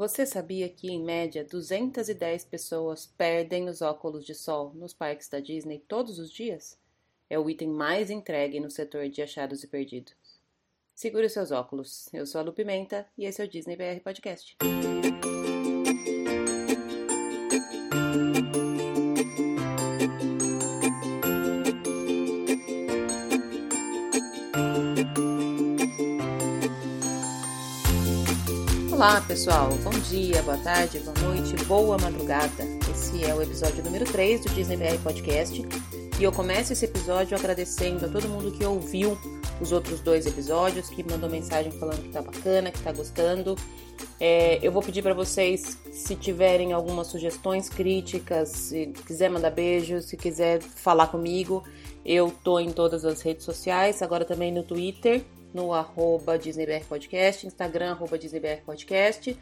Você sabia que, em média, 210 pessoas perdem os óculos de sol nos parques da Disney todos os dias? É o item mais entregue no setor de achados e perdidos. Segure seus óculos. Eu sou a Lu Pimenta e esse é o Disney BR Podcast. Olá, pessoal. Bom dia, boa tarde, boa noite, boa madrugada. Esse é o episódio número 3 do Disney BR Podcast. E eu começo esse episódio agradecendo a todo mundo que ouviu os outros dois episódios, que mandou mensagem falando que tá bacana, que tá gostando. É, eu vou pedir para vocês, se tiverem algumas sugestões, críticas, se quiser mandar beijos, se quiser falar comigo, eu tô em todas as redes sociais, agora também no Twitter no arroba DisneyBR Podcast, Instagram arroba DisneyBR Podcast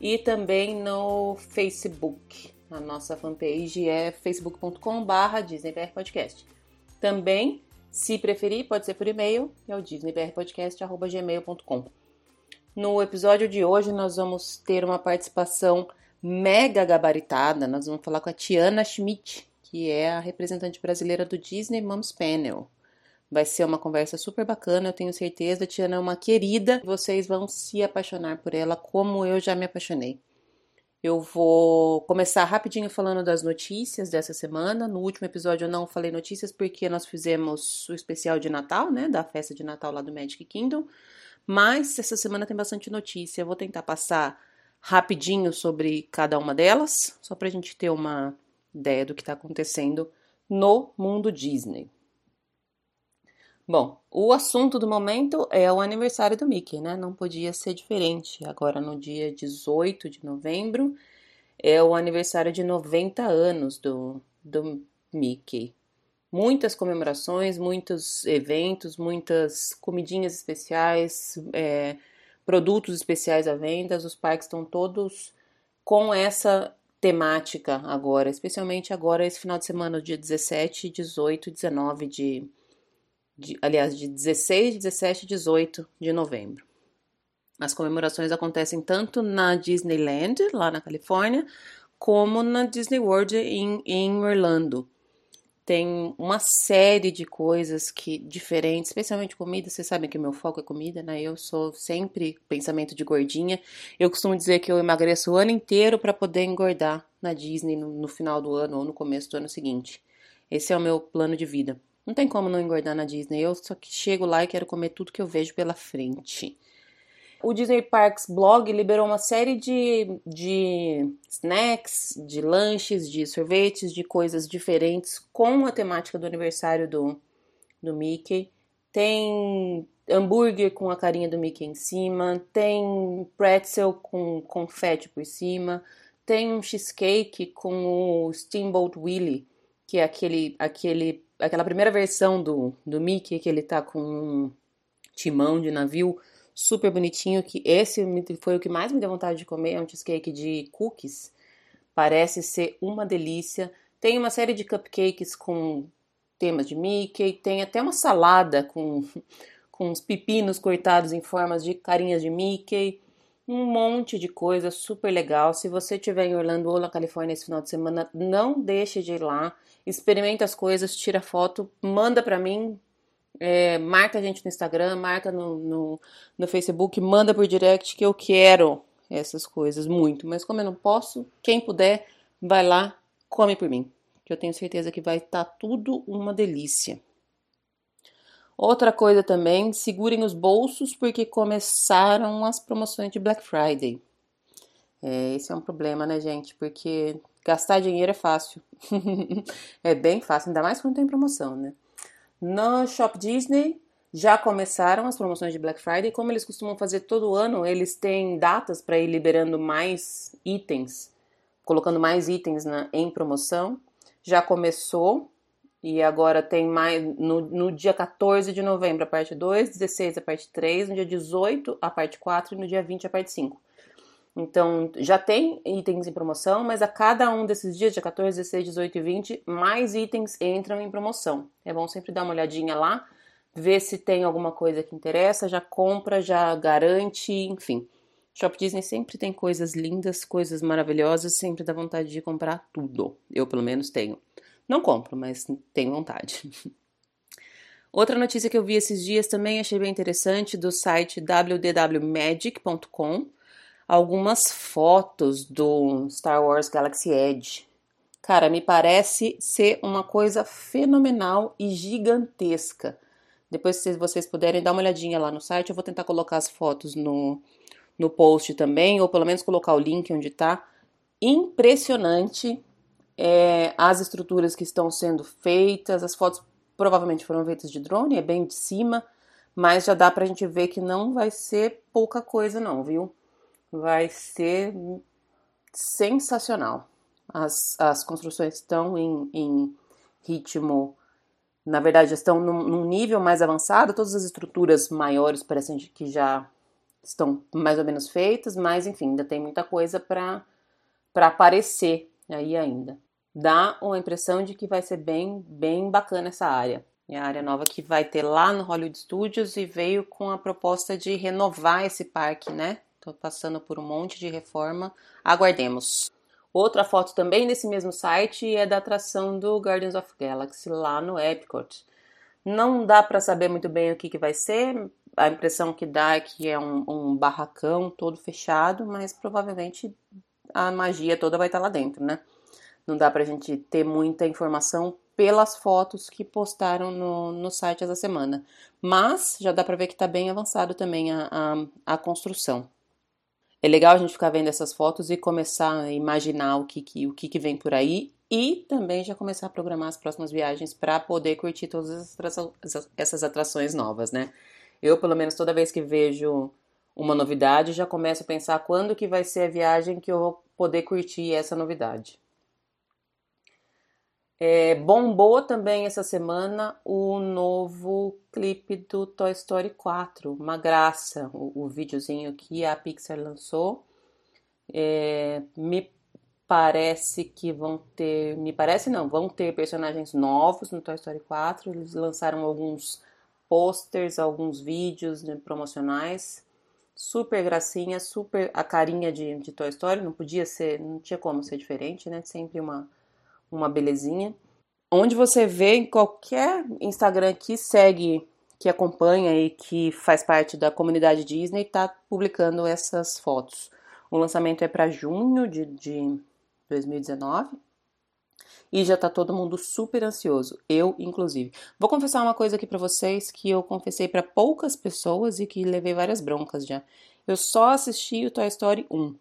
e também no Facebook. A nossa fanpage é facebook.com barra DisneyBR Podcast. Também, se preferir, pode ser por e-mail, é o disneybrpodcast.gmail.com. No episódio de hoje nós vamos ter uma participação mega gabaritada. Nós vamos falar com a Tiana Schmidt, que é a representante brasileira do Disney Moms Panel. Vai ser uma conversa super bacana, eu tenho certeza. Tiana é uma querida, vocês vão se apaixonar por ela como eu já me apaixonei. Eu vou começar rapidinho falando das notícias dessa semana. No último episódio eu não falei notícias porque nós fizemos o especial de Natal, né, da festa de Natal lá do Magic Kingdom. Mas essa semana tem bastante notícia. Eu vou tentar passar rapidinho sobre cada uma delas, só para a gente ter uma ideia do que está acontecendo no mundo Disney. Bom, o assunto do momento é o aniversário do Mickey, né? Não podia ser diferente. Agora, no dia 18 de novembro, é o aniversário de 90 anos do, do Mickey. Muitas comemorações, muitos eventos, muitas comidinhas especiais, é, produtos especiais à venda. Os parques estão todos com essa temática agora, especialmente agora esse final de semana, dia 17, 18 e 19 de de, aliás, de 16, 17 e 18 de novembro. As comemorações acontecem tanto na Disneyland, lá na Califórnia, como na Disney World em, em Orlando. Tem uma série de coisas que diferentes, especialmente comida. Vocês sabem que meu foco é comida, né? Eu sou sempre pensamento de gordinha. Eu costumo dizer que eu emagreço o ano inteiro para poder engordar na Disney no, no final do ano ou no começo do ano seguinte. Esse é o meu plano de vida. Não tem como não engordar na Disney. Eu só que chego lá e quero comer tudo que eu vejo pela frente. O Disney Parks Blog liberou uma série de, de snacks, de lanches, de sorvetes, de coisas diferentes com a temática do aniversário do, do Mickey. Tem hambúrguer com a carinha do Mickey em cima, tem pretzel com confete por cima, tem um cheesecake com o Steamboat Willie, que é aquele, aquele aquela primeira versão do, do Mickey, que ele tá com um timão de navio super bonitinho, que esse foi o que mais me deu vontade de comer, é um cheesecake de cookies. Parece ser uma delícia. Tem uma série de cupcakes com temas de Mickey, tem até uma salada com, com uns pepinos cortados em formas de carinhas de Mickey. Um monte de coisa super legal. Se você estiver em Orlando ou na Califórnia esse final de semana, não deixe de ir lá experimenta as coisas, tira foto, manda para mim, é, marca a gente no Instagram, marca no, no, no, Facebook, manda por direct que eu quero essas coisas muito. Mas como eu não posso, quem puder, vai lá, come por mim. Que eu tenho certeza que vai estar tá tudo uma delícia. Outra coisa também, segurem os bolsos porque começaram as promoções de Black Friday. É, esse é um problema, né, gente? Porque Gastar dinheiro é fácil. é bem fácil, ainda mais quando tem promoção, né? No Shop Disney já começaram as promoções de Black Friday. Como eles costumam fazer todo ano, eles têm datas para ir liberando mais itens, colocando mais itens na, em promoção. Já começou e agora tem mais no, no dia 14 de novembro a parte 2, 16 a parte 3, no dia 18 a parte 4 e no dia 20 a parte 5. Então, já tem itens em promoção, mas a cada um desses dias, dia 14, 16, 18 e 20, mais itens entram em promoção. É bom sempre dar uma olhadinha lá, ver se tem alguma coisa que interessa, já compra, já garante, enfim. Shop Disney sempre tem coisas lindas, coisas maravilhosas, sempre dá vontade de comprar tudo. Eu, pelo menos, tenho. Não compro, mas tenho vontade. Outra notícia que eu vi esses dias também achei bem interessante do site www.magic.com, algumas fotos do Star Wars Galaxy Edge. Cara, me parece ser uma coisa fenomenal e gigantesca. Depois, se vocês puderem dar uma olhadinha lá no site, eu vou tentar colocar as fotos no, no post também, ou pelo menos colocar o link onde está. Impressionante é, as estruturas que estão sendo feitas, as fotos provavelmente foram feitas de drone, é bem de cima, mas já dá pra gente ver que não vai ser pouca coisa, não, viu? Vai ser sensacional. As, as construções estão em, em ritmo, na verdade, estão num, num, nível mais avançado. Todas as estruturas maiores parecem que já estão mais ou menos feitas, mas enfim, ainda tem muita coisa para aparecer aí ainda. Dá uma impressão de que vai ser bem, bem bacana essa área. É a área nova que vai ter lá no Hollywood Studios e veio com a proposta de renovar esse parque, né? Tô passando por um monte de reforma. Aguardemos. Outra foto também nesse mesmo site é da atração do Guardians of Galaxy lá no Epcot. Não dá para saber muito bem o que, que vai ser. A impressão que dá é que é um, um barracão todo fechado, mas provavelmente a magia toda vai estar lá dentro, né? Não dá pra gente ter muita informação pelas fotos que postaram no, no site essa semana. Mas já dá pra ver que tá bem avançado também a, a, a construção é legal a gente ficar vendo essas fotos e começar a imaginar o que, que, o que, que vem por aí e também já começar a programar as próximas viagens para poder curtir todas essas atrações novas, né? Eu, pelo menos, toda vez que vejo uma novidade, já começo a pensar quando que vai ser a viagem que eu vou poder curtir essa novidade. É, bombou também essa semana o novo clipe do Toy Story 4, uma graça, o, o videozinho que a Pixar lançou. É, me parece que vão ter, me parece não, vão ter personagens novos no Toy Story 4. Eles lançaram alguns posters, alguns vídeos né, promocionais. Super gracinha, super a carinha de, de Toy Story, não podia ser, não tinha como ser diferente, né? Sempre uma uma belezinha. Onde você vê em qualquer Instagram que segue, que acompanha e que faz parte da comunidade Disney, está publicando essas fotos. O lançamento é para junho de, de 2019 e já tá todo mundo super ansioso, eu inclusive. Vou confessar uma coisa aqui para vocês que eu confessei para poucas pessoas e que levei várias broncas já. Eu só assisti o Toy Story 1.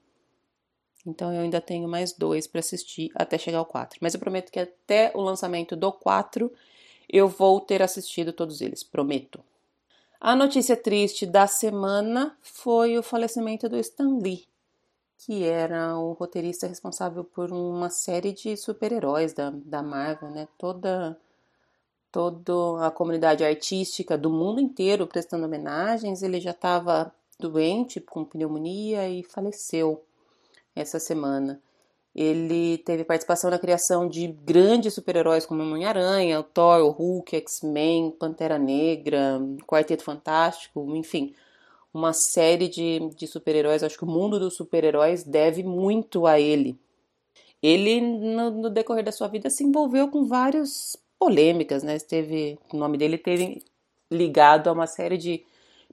Então eu ainda tenho mais dois para assistir até chegar ao 4. Mas eu prometo que até o lançamento do 4 eu vou ter assistido todos eles, prometo. A notícia triste da semana foi o falecimento do Stan Lee, que era o roteirista responsável por uma série de super-heróis da, da Marvel, né? Toda, toda a comunidade artística do mundo inteiro prestando homenagens. Ele já estava doente com pneumonia e faleceu essa semana. Ele teve participação na criação de grandes super-heróis como Homem-Aranha, o Thor, o Hulk, X-Men, Pantera Negra, Quarteto Fantástico, enfim, uma série de, de super-heróis. Acho que o mundo dos super-heróis deve muito a ele. Ele, no, no, decorrer da sua vida, se envolveu com várias polêmicas, né? Esteve, o nome dele teve ligado a uma série de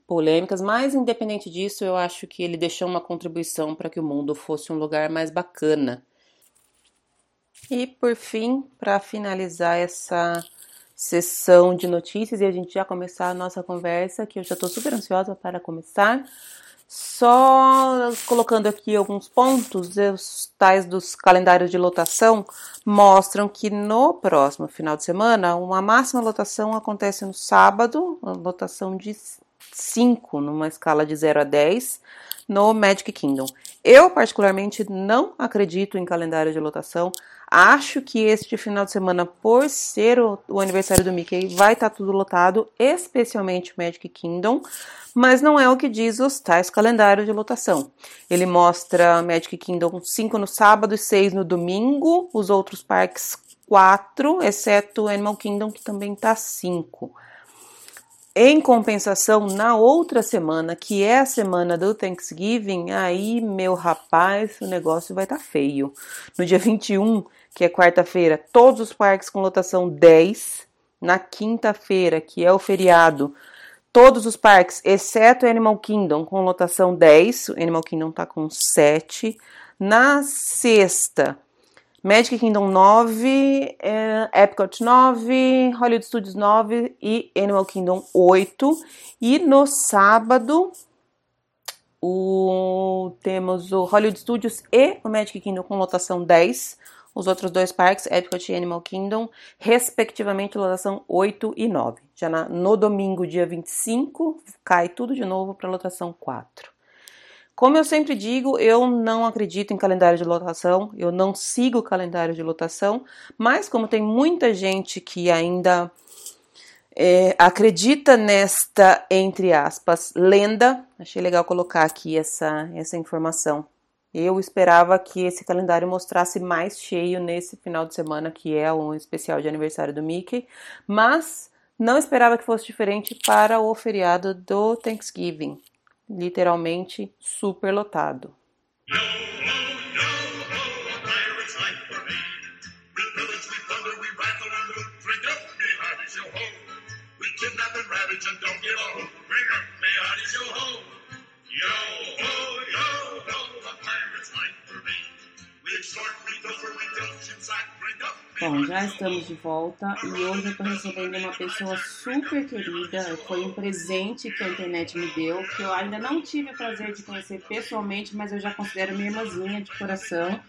polêmicas, mas independente disso, eu acho que ele deixou uma contribuição para que o mundo fosse um lugar mais bacana. E por fim, para finalizar essa sessão de notícias e a gente já começar a nossa conversa, que eu já estou super ansiosa para começar. Só colocando aqui alguns pontos, os tais dos calendários de lotação mostram que no próximo final de semana, uma máxima lotação acontece no sábado, a lotação de 5 numa escala de 0 a 10 no Magic Kingdom. Eu, particularmente, não acredito em calendário de lotação. Acho que este final de semana, por ser o, o aniversário do Mickey, vai estar tá tudo lotado, especialmente o Magic Kingdom, mas não é o que diz os tais calendários de lotação. Ele mostra Magic Kingdom 5 no sábado e 6 no domingo, os outros parques 4, exceto Animal Kingdom, que também está 5. Em compensação, na outra semana, que é a semana do Thanksgiving, aí, meu rapaz, o negócio vai estar tá feio. No dia 21, que é quarta-feira, todos os parques com lotação 10. Na quinta-feira, que é o feriado, todos os parques, exceto Animal Kingdom, com lotação 10. O Animal Kingdom tá com 7. Na sexta, Magic Kingdom 9, é, Epcot 9, Hollywood Studios 9 e Animal Kingdom 8. E no sábado o, temos o Hollywood Studios e o Magic Kingdom com lotação 10. Os outros dois parques, Epcot e Animal Kingdom, respectivamente, lotação 8 e 9. Já na, no domingo, dia 25, cai tudo de novo para lotação 4. Como eu sempre digo, eu não acredito em calendário de lotação, eu não sigo calendário de lotação, mas como tem muita gente que ainda é, acredita nesta, entre aspas, lenda, achei legal colocar aqui essa, essa informação. Eu esperava que esse calendário mostrasse mais cheio nesse final de semana, que é um especial de aniversário do Mickey, mas não esperava que fosse diferente para o feriado do Thanksgiving literalmente superlotado. Bom, já estamos de volta e hoje eu estou recebendo uma pessoa super querida. Foi um presente que a internet me deu, que eu ainda não tive o prazer de conhecer pessoalmente, mas eu já considero minha irmãzinha de coração.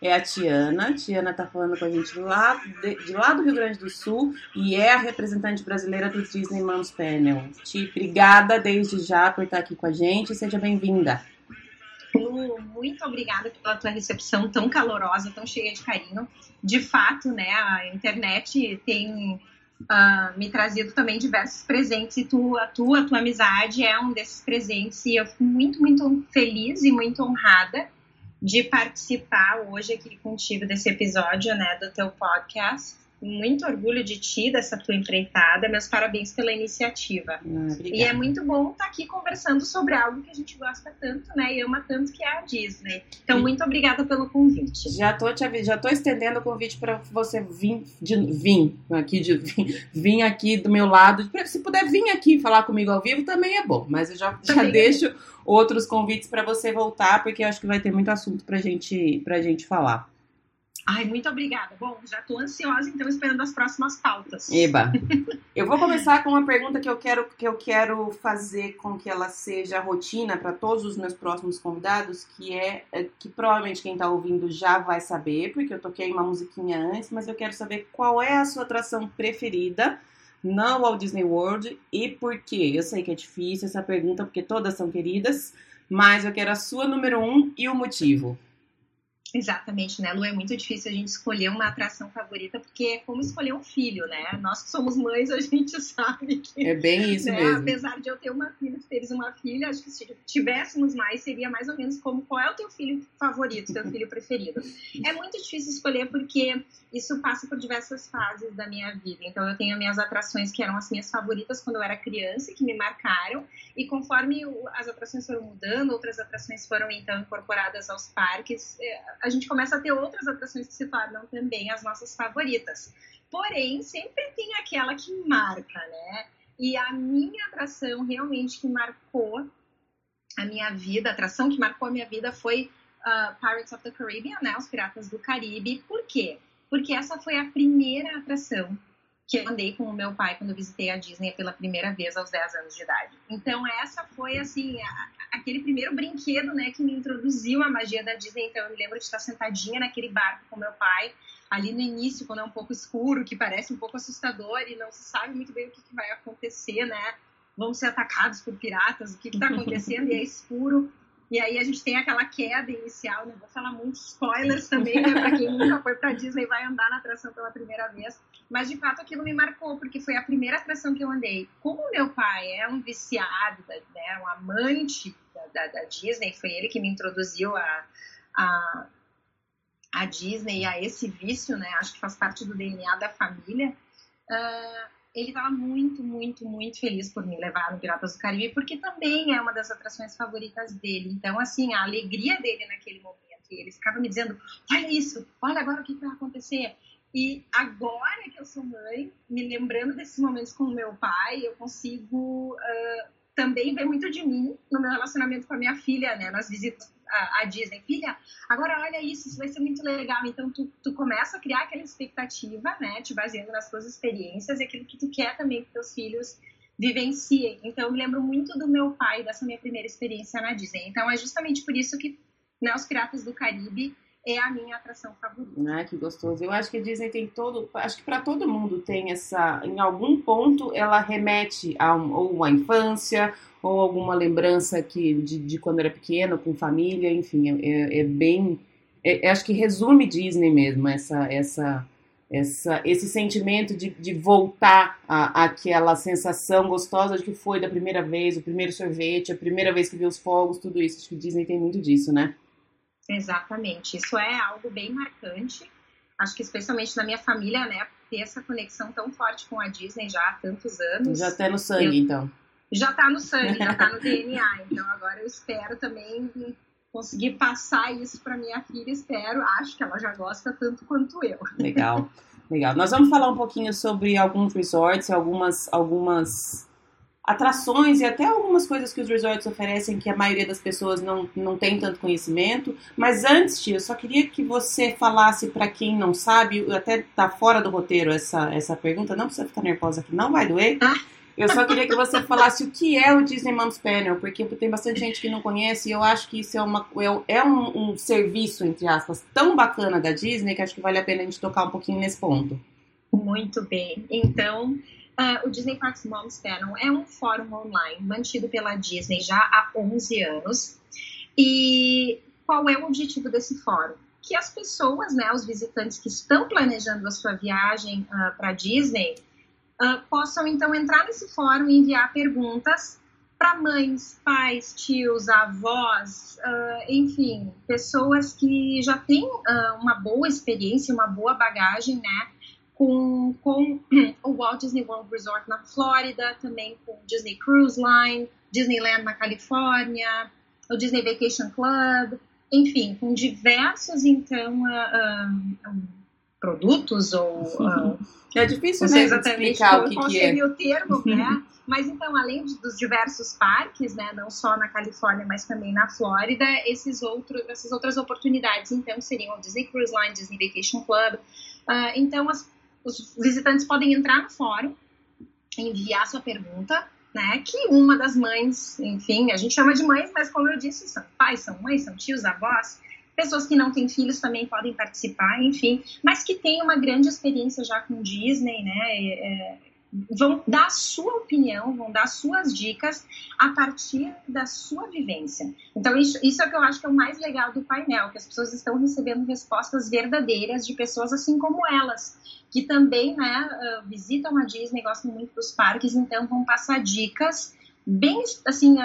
É a Tiana. A Tiana está falando com a gente lá de, de, lá do Rio Grande do Sul e é a representante brasileira do Disney Moms Panel. Ti, obrigada desde já por estar aqui com a gente. Seja bem-vinda. Lu, muito obrigada pela tua recepção tão calorosa, tão cheia de carinho. De fato, né, a internet tem uh, me trazido também diversos presentes e tu, a tua, a tua amizade é um desses presentes e eu fico muito, muito feliz e muito honrada de participar hoje aqui contigo desse episódio, né, do teu podcast muito orgulho de ti, dessa tua empreitada. Meus parabéns pela iniciativa. Ah, e é muito bom estar tá aqui conversando sobre algo que a gente gosta tanto, né? E ama tanto que é a Disney. Então, muito obrigada pelo convite. Já tô te já tô estendendo o convite para você vir, de, vir aqui de vir, vir, aqui do meu lado. Se puder vir aqui falar comigo ao vivo também é bom, mas eu já, já deixo é. outros convites para você voltar, porque eu acho que vai ter muito assunto pra gente pra gente falar. Ai, muito obrigada. Bom, já estou ansiosa, então, esperando as próximas pautas. Eba. Eu vou começar com uma pergunta que eu quero, que eu quero fazer com que ela seja rotina para todos os meus próximos convidados, que é, é que provavelmente quem está ouvindo já vai saber, porque eu toquei uma musiquinha antes, mas eu quero saber qual é a sua atração preferida no Walt Disney World e por quê. Eu sei que é difícil essa pergunta, porque todas são queridas, mas eu quero a sua número um e o motivo. Exatamente, né, Lu? É muito difícil a gente escolher uma atração favorita, porque é como escolher um filho, né? Nós que somos mães, a gente sabe que. É bem isso né, mesmo. Apesar de eu ter uma filha, tu teres uma filha, acho que se tivéssemos mais, seria mais ou menos como qual é o teu filho favorito, teu filho preferido. É muito difícil escolher porque isso passa por diversas fases da minha vida. Então, eu tenho as minhas atrações que eram as minhas favoritas quando eu era criança que me marcaram, e conforme as atrações foram mudando, outras atrações foram então incorporadas aos parques é, a gente começa a ter outras atrações que se tornam também as nossas favoritas. Porém, sempre tem aquela que marca, né? E a minha atração realmente que marcou a minha vida, a atração que marcou a minha vida foi uh, Pirates of the Caribbean, né? Os Piratas do Caribe. Por quê? Porque essa foi a primeira atração que eu andei com o meu pai quando eu visitei a Disney pela primeira vez aos 10 anos de idade. Então essa foi assim a, aquele primeiro brinquedo, né, que me introduziu à magia da Disney. Então eu me lembro de estar sentadinha naquele barco com meu pai ali no início, quando é um pouco escuro, que parece um pouco assustador e não se sabe muito bem o que, que vai acontecer, né? Vamos ser atacados por piratas, o que está acontecendo e é escuro. E aí a gente tem aquela queda inicial, não vou falar muitos spoilers também, né? Para quem nunca foi para Disney vai andar na atração pela primeira vez. Mas de fato aquilo me marcou, porque foi a primeira atração que eu andei. Como meu pai é um viciado, né, um amante da, da, da Disney, foi ele que me introduziu a, a, a Disney, a esse vício, né? Acho que faz parte do DNA da família. Uh, ele estava muito, muito, muito feliz por me levar no Piratas do Caribe, porque também é uma das atrações favoritas dele. Então, assim, a alegria dele naquele momento, ele ficava me dizendo: olha isso, olha agora o que vai acontecer. E agora que eu sou mãe, me lembrando desses momentos com o meu pai, eu consigo uh, também ver muito de mim no meu relacionamento com a minha filha, né? Nas visitas à Disney. Filha, agora olha isso, isso vai ser muito legal. Então, tu, tu começa a criar aquela expectativa, né? Te baseando nas tuas experiências e aquilo que tu quer também que teus filhos vivenciem. Então, eu me lembro muito do meu pai, dessa minha primeira experiência na Disney. Então, é justamente por isso que né, os Piratas do Caribe é a minha atração favorita. Ah, que gostoso. Eu acho que a Disney tem todo, acho que para todo mundo tem essa, em algum ponto ela remete a um, ou a infância ou alguma lembrança que de, de quando era pequeno com família, enfim, é, é, é bem, é, acho que resume Disney mesmo essa essa essa, esse sentimento de, de voltar à, àquela sensação gostosa de que foi da primeira vez, o primeiro sorvete, a primeira vez que viu os fogos, tudo isso. Acho que Disney tem muito disso, né? Exatamente. Isso é algo bem marcante. Acho que especialmente na minha família, né, ter essa conexão tão forte com a Disney já há tantos anos. Já tá no sangue, eu... então. Já tá no sangue, já tá no DNA. Então agora eu espero também conseguir passar isso para minha filha. Espero, acho que ela já gosta tanto quanto eu. Legal, legal. Nós vamos falar um pouquinho sobre alguns resorts, algumas, algumas atrações e até algumas coisas que os resorts oferecem que a maioria das pessoas não, não tem tanto conhecimento. Mas antes, tia, eu só queria que você falasse para quem não sabe, até tá fora do roteiro essa, essa pergunta, não precisa ficar nervosa aqui, não vai doer. Ah. Eu só queria que você falasse o que é o Disney Moms Panel, porque tem bastante gente que não conhece e eu acho que isso é, uma, é, é um, um serviço, entre aspas, tão bacana da Disney que acho que vale a pena a gente tocar um pouquinho nesse ponto. Muito bem. Então, Uh, o Disney Parks Moms Panel é um fórum online mantido pela Disney já há 11 anos. E qual é o objetivo desse fórum? Que as pessoas, né, os visitantes que estão planejando a sua viagem uh, ah, para Disney, uh, possam então entrar nesse fórum e enviar perguntas para mães, pais, tios, avós, enfim, pessoas que já têm uma boa experiência, uma boa bagagem, né, com, com o Walt Disney World Resort na Flórida, também com o Disney Cruise Line, Disneyland na Califórnia, o Disney Vacation Club, enfim, com diversos, então, uh, uh, produtos ou... Uh, é difícil né, explicar o que, que é. o termo, né? Mas então, além dos diversos parques, né, não só na Califórnia, mas também na Flórida, esses outros, essas outras oportunidades, então, seriam o Disney Cruise Line, Disney Vacation Club. Uh, então, as os visitantes podem entrar no fórum, enviar sua pergunta, né? Que uma das mães, enfim, a gente chama de mães, mas como eu disse, são pais, são mães, são tios, avós, pessoas que não têm filhos também podem participar, enfim, mas que têm uma grande experiência já com Disney, né? É, vão dar a sua opinião, vão dar suas dicas a partir da sua vivência. Então, isso, isso é o que eu acho que é o mais legal do painel, que as pessoas estão recebendo respostas verdadeiras de pessoas assim como elas, que também né, visitam a Disney, gostam muito dos parques, então vão passar dicas bem assim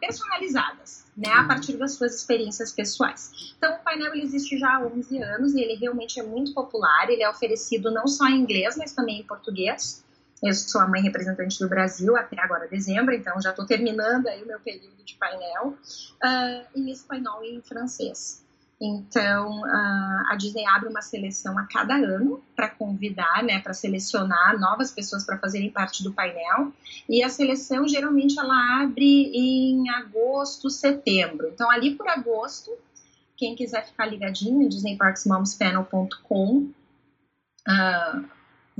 personalizadas, né, a partir das suas experiências pessoais. Então o painel ele existe já há 11 anos e ele realmente é muito popular, ele é oferecido não só em inglês, mas também em português. Eu sou a mãe representante do Brasil até agora dezembro, então já estou terminando aí o meu período de painel uh, em espanhol e em francês. Então, a Disney abre uma seleção a cada ano para convidar, né, para selecionar novas pessoas para fazerem parte do painel. E a seleção geralmente ela abre em agosto, setembro. Então, ali por agosto, quem quiser ficar ligadinho, disneyparksmomspanel.com, uh,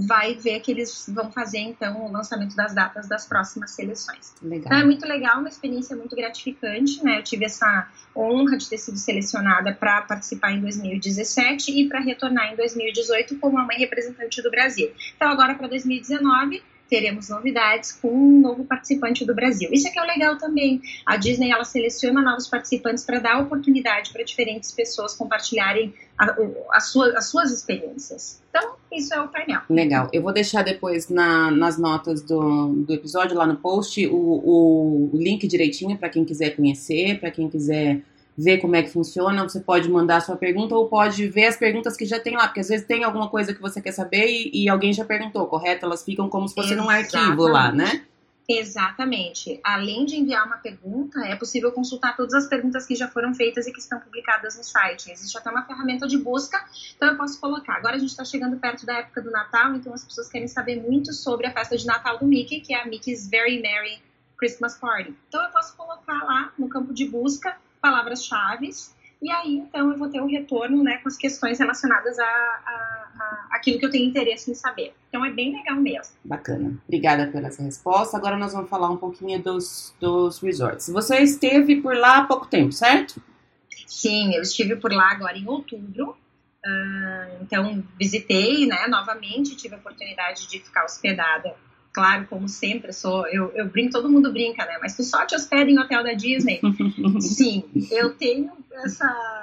vai ver que eles vão fazer então o lançamento das datas das próximas seleções. Legal. Então é muito legal, uma experiência muito gratificante, né? Eu tive essa honra de ter sido selecionada para participar em 2017 e para retornar em 2018 como a mãe representante do Brasil. Então agora para 2019 teremos novidades com um novo participante do Brasil. Isso é que é o legal também. A Disney ela seleciona novos participantes para dar oportunidade para diferentes pessoas compartilharem a, a sua, as suas experiências. Então, isso é o painel. Legal. Eu vou deixar depois na, nas notas do, do episódio, lá no post, o, o link direitinho para quem quiser conhecer, para quem quiser ver como é que funciona, você pode mandar a sua pergunta ou pode ver as perguntas que já tem lá, porque às vezes tem alguma coisa que você quer saber e, e alguém já perguntou, correto? Elas ficam como se fosse num arquivo lá, né? Exatamente. Além de enviar uma pergunta, é possível consultar todas as perguntas que já foram feitas e que estão publicadas no site. Existe até uma ferramenta de busca, então eu posso colocar. Agora a gente está chegando perto da época do Natal, então as pessoas querem saber muito sobre a festa de Natal do Mickey, que é a Mickey's Very Merry Christmas Party. Então eu posso colocar lá no campo de busca palavras-chave e aí, então, eu vou ter o um retorno né, com as questões relacionadas a, a, a, aquilo que eu tenho interesse em saber. Então, é bem legal mesmo. Bacana. Obrigada pela essa resposta. Agora nós vamos falar um pouquinho dos, dos resorts. Você esteve por lá há pouco tempo, certo? Sim, eu estive por lá agora em outubro. Uh, então, visitei né, novamente, tive a oportunidade de ficar hospedada claro, como sempre, sou, eu, eu brinco, todo mundo brinca, né? Mas tu só te hospeda em hotel da Disney? Sim, eu tenho essa.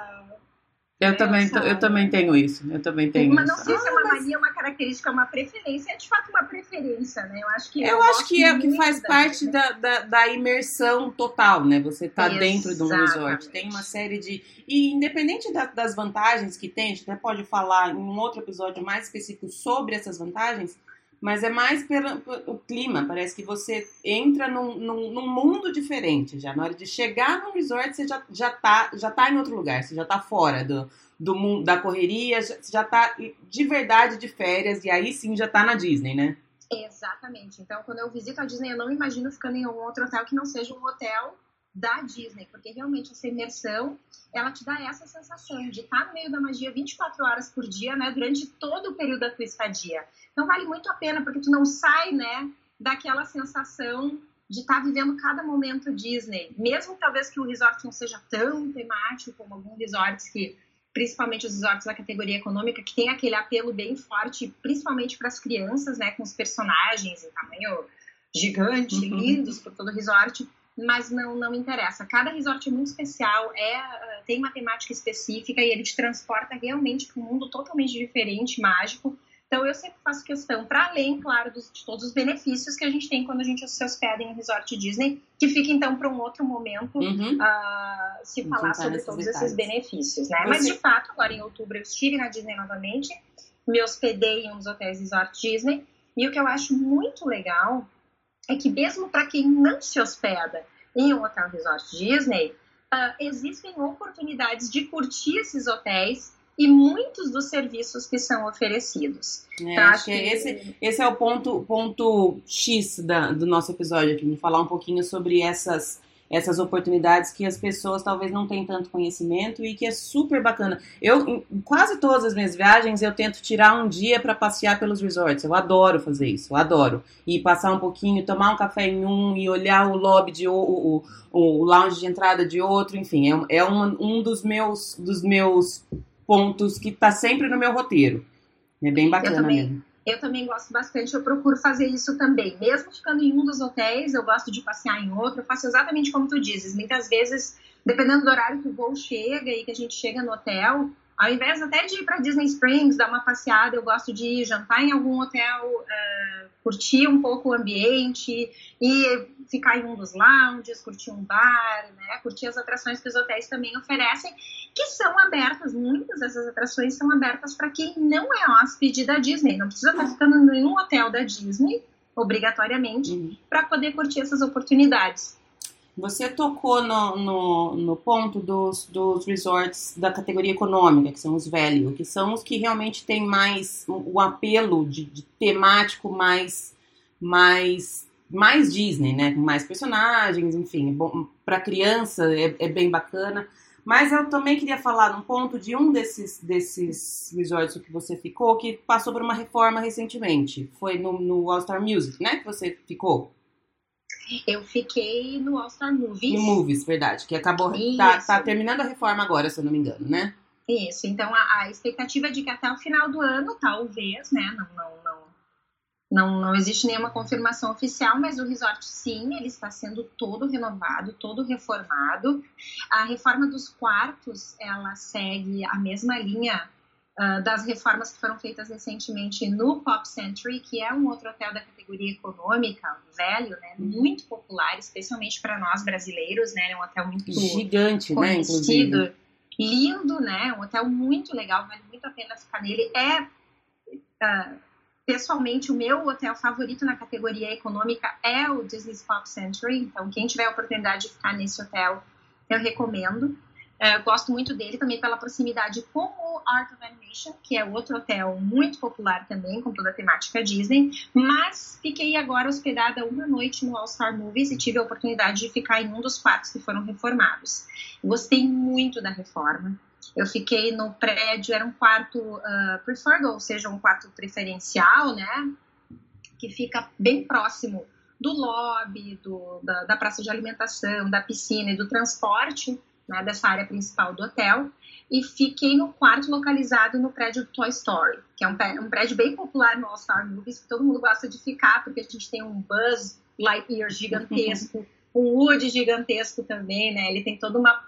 Eu, também, essa... eu também tenho isso. Eu também tenho Mas não sei se é uma mania, uma característica, uma preferência. É de fato uma preferência, né? Eu acho que. Eu, eu acho que é que faz parte da, da, da, imersão total, né? Você tá Exatamente. dentro de um resort. Tem uma série de. E independente da, das vantagens que tem, a gente até pode falar em um outro episódio mais específico sobre essas vantagens mas é mais pelo, pelo clima. Parece que você entra num, num, num, mundo diferente já. Na hora de chegar no resort, você já, já, tá, já tá em outro lugar, você já tá fora do, do mundo, da correria, já, já tá de verdade de férias, e aí sim já tá na Disney, né? Exatamente. Então, quando eu visito a Disney, eu não imagino ficando em algum outro hotel que não seja um hotel da Disney, porque realmente essa imersão, ela te dá essa sensação de estar no meio da magia 24 horas por dia, né, durante todo o período da tua estadia. Então vale muito a pena, porque tu não sai, né, daquela sensação de estar vivendo cada momento Disney. Mesmo talvez que o resort não seja tão temático como alguns resorts que, principalmente os resorts da categoria econômica, que tem aquele apelo bem forte, principalmente para as crianças, né, com os personagens em tamanho gigante, uhum. lindos por todo o resort mas não, não interessa. Cada resort é muito especial, é, tem uma temática específica e ele te transporta realmente para um mundo totalmente diferente, mágico. Então eu sempre faço questão, para além, claro, dos, de todos os benefícios que a gente tem quando a gente se hospeda em um resort Disney, que fica então para um outro momento uhum. uh, se falar sobre todos detalhes. esses benefícios, né? Você... Mas de fato, agora em outubro eu estive na Disney novamente, me hospedei em um dos hotéis resort Disney, e o que eu acho muito legal é que mesmo para quem não se hospeda em um hotel resort Disney, uh, existem oportunidades de curtir esses hotéis e muitos dos serviços que são oferecidos. É, então, acho que esse, esse é o ponto, ponto X da, do nosso episódio aqui, falar um pouquinho sobre essas essas oportunidades que as pessoas talvez não tenham tanto conhecimento e que é super bacana. Eu, em quase todas as minhas viagens, eu tento tirar um dia para passear pelos resorts. Eu adoro fazer isso, eu adoro. E passar um pouquinho, tomar um café em um e olhar o lobby de o, o, o lounge de entrada de outro, enfim, é, é uma, um dos meus, dos meus pontos que está sempre no meu roteiro. É bem bacana mesmo. Eu também gosto bastante, eu procuro fazer isso também. Mesmo ficando em um dos hotéis, eu gosto de passear em outro, eu faço exatamente como tu dizes. Muitas vezes, dependendo do horário que o voo chega e que a gente chega no hotel, ao invés até de ir para Disney Springs, dar uma passeada, eu gosto de ir jantar em algum hotel, uh, curtir um pouco o ambiente e ficar em um dos lounges, curtir um bar, né? curtir as atrações que os hotéis também oferecem, que são abertas, muitas dessas atrações são abertas para quem não é hóspede da Disney, não precisa estar ficando em nenhum hotel da Disney, obrigatoriamente, uhum. para poder curtir essas oportunidades. Você tocou no, no, no, ponto dos, dos resorts da categoria econômica, que são os value, que são os que realmente têm mais o apelo de, de temático mais, mais, mais Disney, né? Mais personagens, enfim. É Para criança é, é, bem bacana. Mas eu também queria falar num ponto de um desses, desses resorts que você ficou, que passou por uma reforma recentemente. Foi no, no All Star Music, né? Que você ficou. Eu fiquei no All Star Movies. No Movies, verdade. Que acabou. Tá, tá, terminando a reforma agora, se eu não me engano, né? Isso. Então a, a, expectativa é de que até o final do ano, talvez, né? Não, não, não, não, não existe nenhuma confirmação oficial, mas o resort sim, ele está sendo todo renovado, todo reformado. A reforma dos quartos, ela segue a mesma linha uh, das reformas que foram feitas recentemente no Pop Century, que é um outro hotel da categoria econômica, velho, né, muito popular, especialmente para nós brasileiros, né, é um hotel muito gigante, né, né, lindo, né, um hotel muito legal, vale muito a pena ficar nele. É uh, pessoalmente o meu hotel favorito na categoria econômica é o Disney's Pop Century, então quem tiver a oportunidade de ficar nesse hotel, eu recomendo. É, gosto muito dele também pela proximidade com o Art of Animation, que é outro hotel muito popular também, com toda a temática Disney. Mas fiquei agora hospedada uma noite no All Star Movies e tive a oportunidade de ficar em um dos quartos que foram reformados. Gostei muito da reforma. Eu fiquei no prédio, era um quarto uh, preferred, ou seja, um quarto preferencial, né? Que fica bem próximo do lobby, do, da, da praça de alimentação, da piscina e do transporte né, dessa área principal do hotel, e fiquei no quarto localizado no prédio do Toy Story, que é um, um prédio bem popular no All Star Movies, que todo mundo gosta de ficar, porque a gente tem um Buzz Lightyear gigantesco, um Woody gigantesco também, né? Ele tem toda uma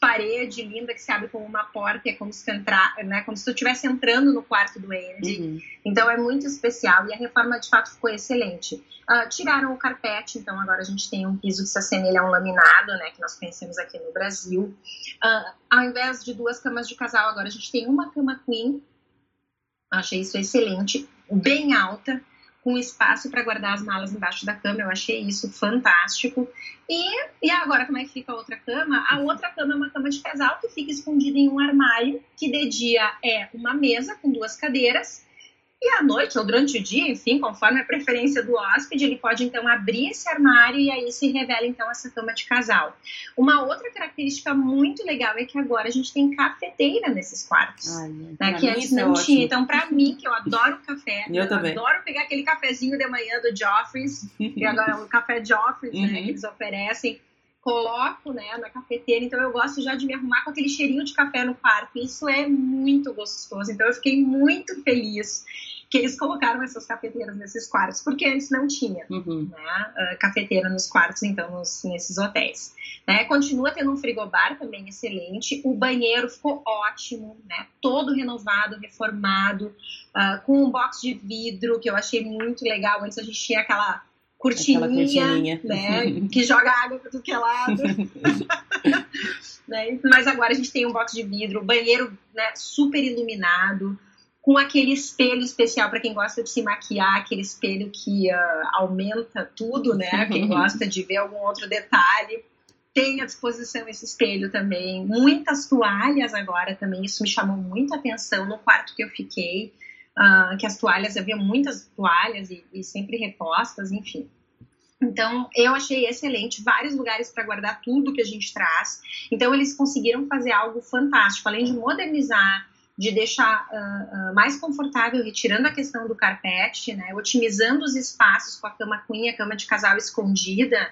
parede linda que se abre como uma porta, é como se tu entrar, né, como se tu estivesse entrando no quarto do Andy. Uhum. Então é muito especial e a reforma de fato ficou excelente. Uh, tiraram o carpete, então agora a gente tem um piso que se assemelha a um laminado, né, que nós conhecemos aqui no Brasil. Uh, ao invés de duas camas de casal, agora a gente tem uma cama queen. Achei isso excelente, bem alta com espaço para guardar as malas embaixo da cama. Eu achei isso fantástico. E, e agora, como é que fica a outra cama? A outra cama é uma cama de casal que fica escondida em um armário, que de dia é uma mesa com duas cadeiras e à noite, ou durante o dia, enfim, conforme a preferência do hóspede, ele pode então abrir esse armário e aí se revela então essa cama de casal. Uma outra característica muito legal é que agora a gente tem cafeteira nesses quartos, Ai, né, que antes é não é tinha. Então, para mim, que eu adoro café, eu, eu também. adoro pegar aquele cafezinho de manhã do Joffrey's, e agora o café Joffrey's, uhum. né, que eles oferecem coloco né, na cafeteira, então eu gosto já de me arrumar com aquele cheirinho de café no quarto. Isso é muito gostoso. Então eu fiquei muito feliz que eles colocaram essas cafeteiras nesses quartos, porque antes não tinha uhum. né, uh, cafeteira nos quartos, então, nos, nesses hotéis. Né? Continua tendo um frigobar também excelente, o banheiro ficou ótimo, né? todo renovado, reformado, uh, com um box de vidro, que eu achei muito legal. Antes a gente tinha aquela cortininha, cortininha. né, que joga água para tudo que é lado. né? Mas agora a gente tem um box de vidro, banheiro né, super iluminado, com aquele espelho especial para quem gosta de se maquiar, aquele espelho que uh, aumenta tudo, né? Quem gosta de ver algum outro detalhe. Tem à disposição esse espelho também. Muitas toalhas agora também, isso me chamou muita atenção no quarto que eu fiquei uh, que as toalhas, havia muitas toalhas e, e sempre repostas, enfim. Então, eu achei excelente, vários lugares para guardar tudo que a gente traz. Então, eles conseguiram fazer algo fantástico, além de modernizar, de deixar uh, uh, mais confortável, retirando a questão do carpete, né, otimizando os espaços com a cama queen, a cama de casal escondida,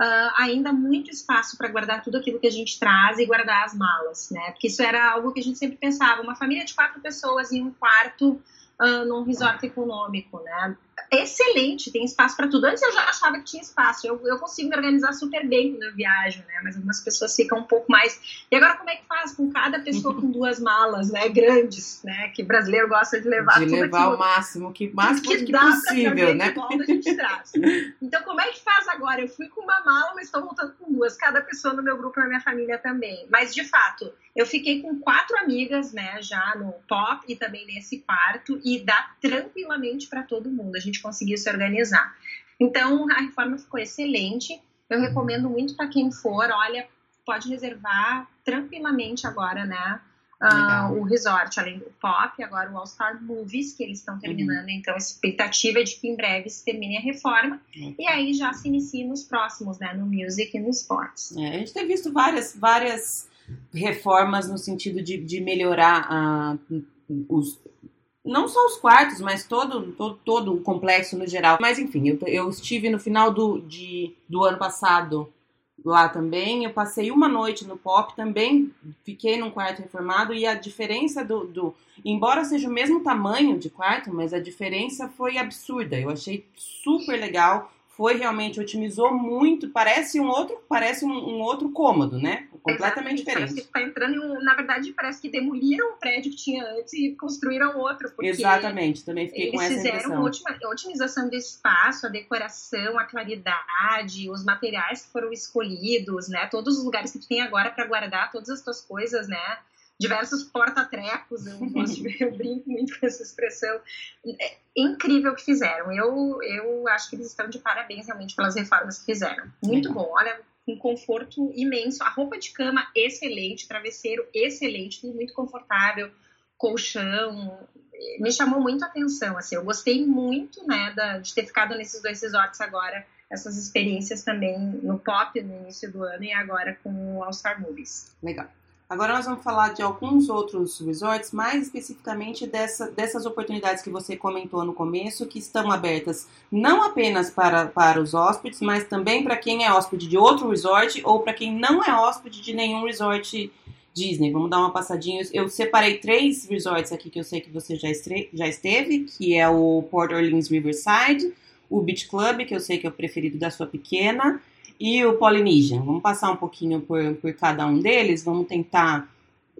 uh, ainda muito espaço para guardar tudo aquilo que a gente traz e guardar as malas, né, porque isso era algo que a gente sempre pensava, uma família de quatro pessoas em um quarto uh, num resort econômico, né? Excelente, tem espaço para tudo. Antes eu já achava que tinha espaço. Eu, eu consigo me organizar super bem quando eu viajo, né? Mas algumas pessoas ficam um pouco mais. E agora como é que faz com cada pessoa com duas malas, né? Grandes, né? Que brasileiro gosta de levar de tudo levar aquilo, o máximo que máximo que, que possível, né? a gente traz. Então como é que faz agora? Eu fui com uma mala, mas estou voltando com duas. Cada pessoa no meu grupo na minha família também. Mas de fato, eu fiquei com quatro amigas, né? Já no pop e também nesse quarto e dá tranquilamente para todo mundo. A gente conseguiu se organizar. Então, a reforma ficou excelente. Eu recomendo muito para quem for, olha, pode reservar tranquilamente agora, né? Uh, o resort, além do pop, agora o All Star Movies, que eles estão terminando, uhum. então a expectativa é de que em breve se termine a reforma, uhum. e aí já se inicie nos próximos, né, no music e no sports. É, a gente tem visto várias, várias reformas no sentido de, de melhorar uh, os, não só os quartos, mas todo, todo, todo o complexo no geral. Mas enfim, eu, eu estive no final do, de, do ano passado lá também. Eu passei uma noite no pop, também fiquei num quarto reformado e a diferença do, do, embora seja o mesmo tamanho de quarto, mas a diferença foi absurda. Eu achei super legal. Foi realmente otimizou muito, parece um outro, parece um, um outro cômodo, né? Completamente Exatamente. diferente. Parece que tá entrando em um, na verdade, parece que demoliram o prédio que tinha antes e construíram outro. Exatamente, também fiquei com essa impressão. Eles fizeram uma otimização do espaço, a decoração, a claridade, os materiais que foram escolhidos, né? Todos os lugares que tu tem agora para guardar todas as tuas coisas, né? Diversos porta-trecos, eu, eu brinco muito com essa expressão. É incrível o que fizeram. Eu, eu acho que eles estão de parabéns realmente pelas reformas que fizeram. Muito bom. Olha, um conforto imenso. A roupa de cama, excelente. Travesseiro, excelente. Tudo muito confortável. Colchão. Me chamou muito a atenção. Assim, eu gostei muito né, da, de ter ficado nesses dois resorts agora. Essas experiências também no pop no início do ano e agora com o All Star Movies. Legal. Agora nós vamos falar de alguns outros resorts, mais especificamente dessa, dessas oportunidades que você comentou no começo, que estão abertas não apenas para, para os hóspedes, mas também para quem é hóspede de outro resort ou para quem não é hóspede de nenhum resort Disney. Vamos dar uma passadinha. Eu separei três resorts aqui que eu sei que você já, estre, já esteve, que é o Port Orleans Riverside, o Beach Club, que eu sei que é o preferido da sua pequena, e o Polynesian. Vamos passar um pouquinho por, por cada um deles, vamos tentar,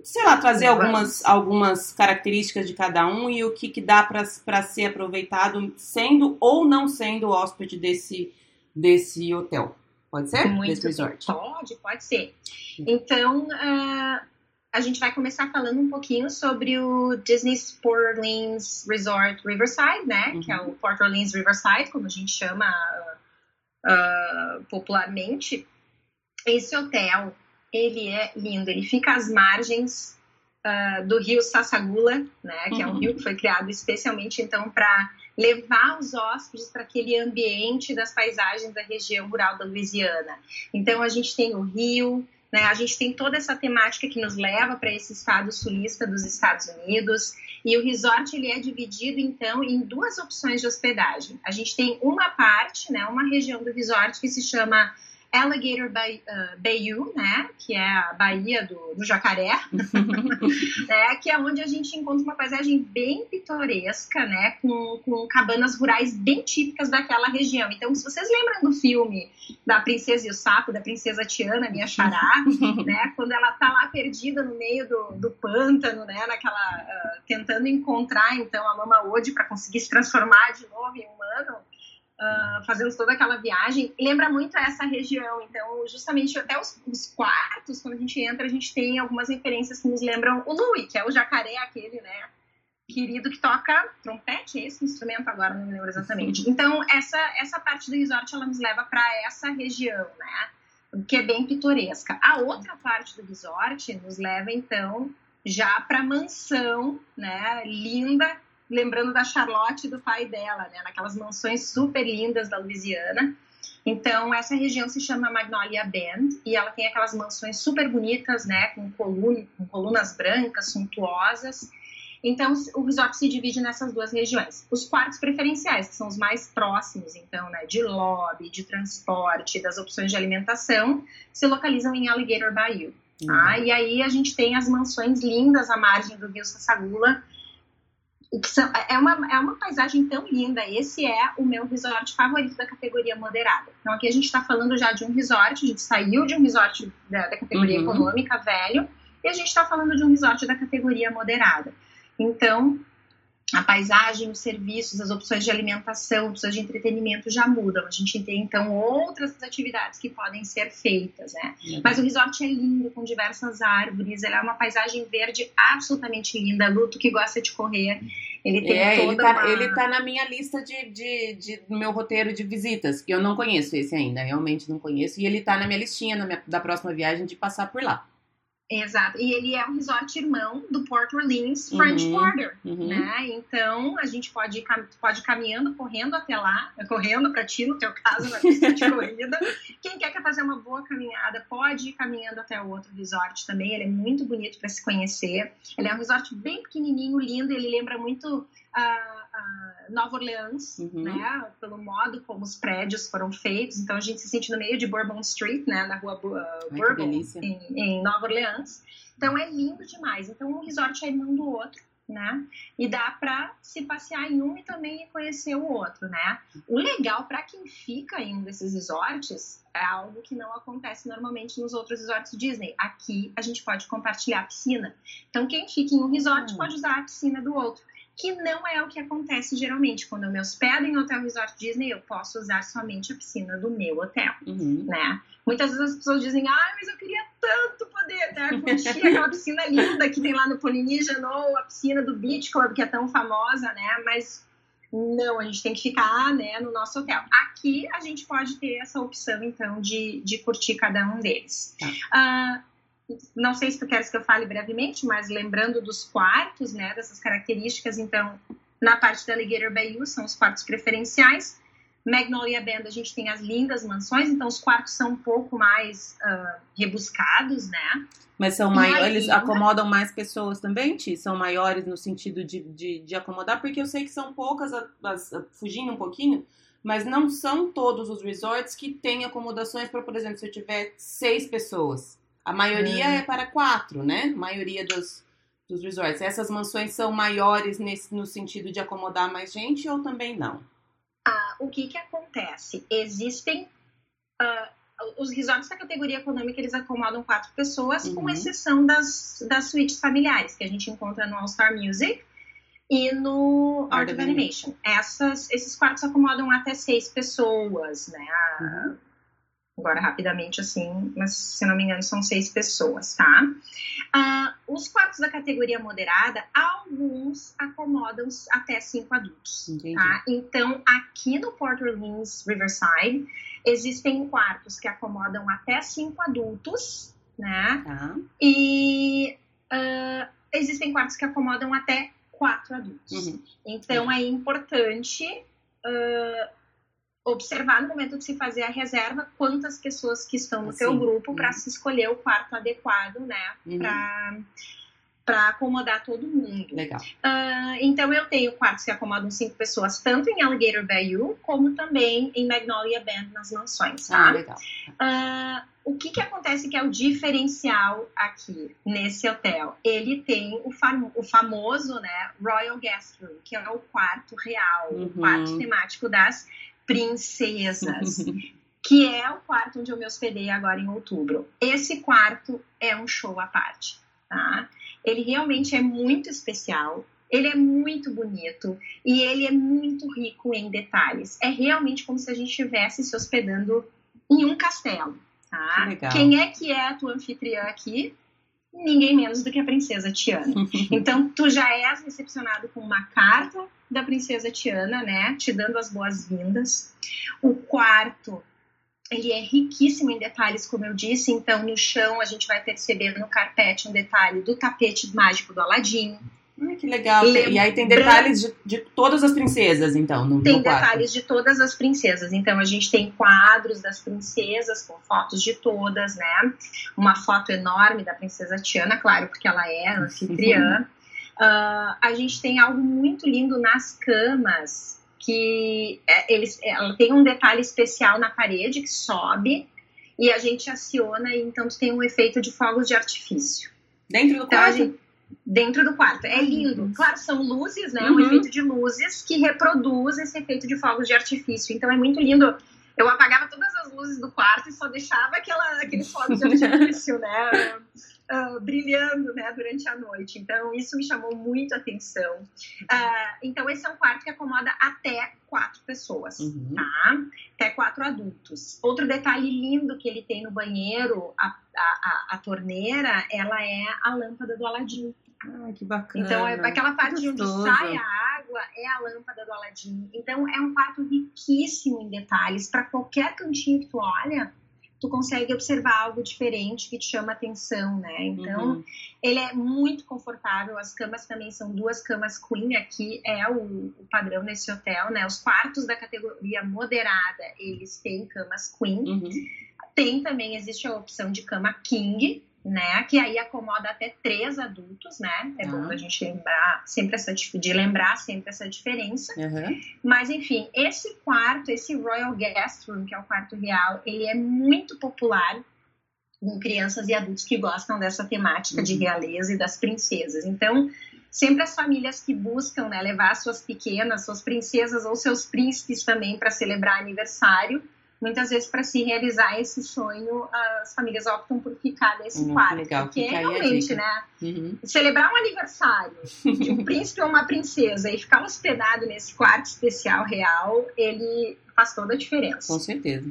sei lá, trazer algumas, algumas características de cada um e o que, que dá para ser aproveitado sendo ou não sendo hóspede desse, desse hotel. Pode ser? Muito desse resort? Pode, pode ser. Então, uh, a gente vai começar falando um pouquinho sobre o Disney Port Orleans Resort Riverside, né? Uhum. Que é o Port Orleans Riverside, como a gente chama uh, uh, popularmente, esse hotel ele é lindo. Ele fica às margens uh, do rio Sassagula, né, que uhum. é um uhum. rio que foi criado especialmente então para levar os hóspedes para aquele ambiente das paisagens da região rural da Louisiana. Então a gente tem o rio, né, a gente tem toda essa temática que nos leva para esse estado sulista dos Estados Unidos. E o resort ele é dividido então em duas opções de hospedagem. A gente tem uma parte, né, uma região do resort que se chama Alligator Bay, uh, Bayou, né, que é a Baía do, do Jacaré, né, que é onde a gente encontra uma paisagem bem pitoresca, né, com, com cabanas rurais bem típicas daquela região. Então, se vocês lembram do filme da Princesa e o Sapo, da Princesa Tiana, minha xará, né, quando ela tá lá perdida no meio do, do pântano, né, naquela, uh, tentando encontrar, então, a Mama Ode para conseguir se transformar de novo em humano, uh, fazendo toda aquela viagem, lembra muito essa região. Então, justamente até os, os, quartos, quando a gente entra, a gente tem algumas referências que nos lembram o Louis, que é o jacaré aquele, né? Querido que toca trompete, é esse instrumento agora, não me lembro exatamente. Então, essa, essa parte do resort, ela nos leva para essa região, né? Que é bem pitoresca. A outra parte do resort nos leva, então, já para mansão, né? Linda, lembrando da Charlotte e do pai dela, né? Naquelas mansões super lindas da Louisiana. Então, essa região se chama Magnolia Bend e ela tem aquelas mansões super bonitas, né? Com, coluna, com colunas brancas, suntuosas. Então, o resort se divide nessas duas regiões. Os quartos preferenciais, que são os mais próximos, então, né, de lobby, de transporte, das opções de alimentação, se localizam em Alligator Bayou. Tá? Uhum. E aí a gente tem as mansões lindas à margem do rio Sassagula, são, é, uma, é uma paisagem tão linda. Esse é o meu resort favorito da categoria moderada. Então, aqui a gente está falando já de um resort, a gente saiu de um resort da, da categoria uhum. econômica velho, e a gente está falando de um resort da categoria moderada. Então, a paisagem, os serviços, as opções de alimentação, opções de entretenimento já mudam. A gente tem, então, outras atividades que podem ser feitas, né? Uhum. Mas o resort é lindo, com diversas árvores, ele é uma paisagem verde absolutamente linda. Luto que gosta de correr, ele tem é, toda ele tá, uma... ele tá na minha lista de, de, de, meu roteiro de visitas, que eu não conheço esse ainda, realmente não conheço, e ele tá na minha listinha na minha, da próxima viagem de passar por lá. Exato. E ele é um resort irmão do Port Orleans French uhum, Quarter, uhum. né? Então a gente pode ir, pode caminhando, correndo até lá, correndo para ti, no teu caso, na pista de corrida. Quem quer, quer fazer uma boa caminhada, pode ir caminhando até o outro resort também. Ele é muito bonito para se conhecer. Ele é um resort bem pequenininho, lindo. Ele lembra muito a, Nova Orleans, uhum. né? Pelo modo como os prédios foram feitos. Então a gente se sente no meio de Bourbon Street, né? Na rua uh, Ai, Bourbon, em, em, Nova Orleans. Então é lindo demais. Então um resort é irmão do outro. né? E dá para se passear em um e também conhecer o outro, né? O legal para quem fica em um desses resorts é algo que não acontece normalmente nos outros resorts Disney. Aqui a gente pode compartilhar a piscina. Então quem fica em um resort hum. pode usar a piscina do outro que não é o que acontece geralmente. Quando eu me hospedo em hotel resort Disney, eu posso usar somente a piscina do meu hotel, uhum. né? Muitas vezes as pessoas dizem, ah, mas eu queria tanto poder né, curtir aquela piscina linda que tem lá no Polynesian ou a piscina do Beach Club, que é tão famosa, né? Mas não, a gente tem que ficar né, no nosso hotel. Aqui a gente pode ter essa opção, então, de, de curtir cada um deles. Tá. Uh, não sei se tu queres que eu fale brevemente, mas lembrando dos quartos, né, dessas características, então, na parte da Alligator Bayou são os quartos preferenciais. Magnolia Band a gente tem as lindas mansões, então os quartos são um pouco mais uh, rebuscados, né? Mas são maiores, eles acomodam mais pessoas também, Ti? São maiores no sentido de, de, de acomodar, porque eu sei que são poucas, as, as, fugindo um pouquinho, mas não são todos os resorts que têm acomodações para, por exemplo, se eu tiver seis pessoas. A maioria é, é para quatro, né? A maioria dos, dos resorts. Essas mansões são maiores nesse, no sentido de acomodar mais gente ou também não? Ah, o que que acontece? Existem uh, os resorts da categoria econômica eles acomodam quatro pessoas, uhum. com exceção das, das suítes familiares que a gente encontra no All Star Music e no Art of Animation. Essas, esses quartos acomodam até seis pessoas, né? Uhum agora rapidamente assim, mas se não me engano são seis pessoas, tá? Uh, os quartos da categoria moderada, alguns acomodam até cinco adultos, Entendi. tá? Então, aqui no Port Orleans Riverside, existem quartos que acomodam até cinco adultos, né? Tá. E uh, existem quartos que acomodam até quatro adultos. Uhum. Então, é importante... Uh, observar no momento de se fazer a reserva quantas pessoas que estão no assim, teu grupo uhum. para se escolher o quarto adequado, né? Uhum. Para para acomodar todo mundo. Legal. Uh, então eu tenho quartos que acomodam cinco pessoas, tanto em Alligator Bayou como também em Magnolia Bend nas mansões. Tá? Ah, legal. Uh, o que, que acontece que é o diferencial aqui nesse hotel? Ele tem o, fam o famoso né, Royal Guest Room, que é o quarto real, uhum. o quarto temático das princesas, que é o quarto onde eu me hospedei agora em outubro. Esse quarto é um show à parte, tá? Ele realmente é muito especial, ele é muito bonito e ele é muito rico em detalhes. É realmente como se a gente estivesse se hospedando em um castelo, tá? Que Quem é que é a tua anfitriã aqui? Ninguém menos do que a princesa Tiana. Então, tu já és recepcionado com uma carta da princesa Tiana, né? Te dando as boas-vindas. O quarto, ele é riquíssimo em detalhes, como eu disse. Então, no chão, a gente vai perceber no carpete um detalhe do tapete mágico do Aladim. Ai, que legal. e aí tem detalhes de, de, todas as princesas, então, no Tem no detalhes de todas as princesas. Então, a gente tem quadros das princesas com fotos de todas, né? Uma foto enorme da princesa Tiana, claro, porque ela é anfitriã. Uh, a gente tem algo muito lindo nas camas, que é, eles, ela tem um detalhe especial na parede que sobe e a gente aciona e então tem um efeito de fogos de artifício. Dentro do então, quarto? Gente, dentro do quarto. É lindo. Claro, são luzes, né? Uhum. Um efeito de luzes que reproduz esse efeito de fogos de artifício. Então é muito lindo. Eu apagava todas as luzes do quarto e só deixava aquela, aqueles fogos de artifício, né? Uh, brilhando né, durante a noite. Então, isso me chamou muito a atenção. Uh, então, esse é um quarto que acomoda até quatro pessoas, uhum. tá? Até quatro adultos. Outro detalhe lindo que ele tem no banheiro, a, a, a torneira, ela é a lâmpada do Aladim. Ah, que bacana. Então, é aquela parte onde sai a água é a lâmpada do Aladim. Então, é um quarto riquíssimo em detalhes. Para qualquer cantinho que tu olha, tu consegue observar algo diferente que te chama atenção, né? Então, uhum. ele é muito confortável. As camas também são duas camas queen. Aqui é o, o, padrão nesse hotel, né? Os quartos da categoria moderada, eles têm camas queen. Uhum. Tem também, existe a opção de cama king, né? Que aí acomoda até três adultos, né? É bom a gente lembrar sempre essa de lembrar sempre essa diferença. Uhum. Mas enfim, esse quarto, esse Royal Guest Room, que é o quarto real, ele é muito popular com crianças e adultos que gostam dessa temática uhum. de realeza e das princesas. Então, sempre as famílias que buscam né, levar suas pequenas, suas princesas ou seus príncipes também para celebrar aniversário, muitas vezes para se realizar esse sonho, as famílias optam por ficar nesse Hum, quarto. legal, porque realmente, né? Uhum. Celebrar um aniversário de um príncipe ou uma princesa e ficar hospedado nesse quarto especial real, ele faz toda a diferença. Com certeza.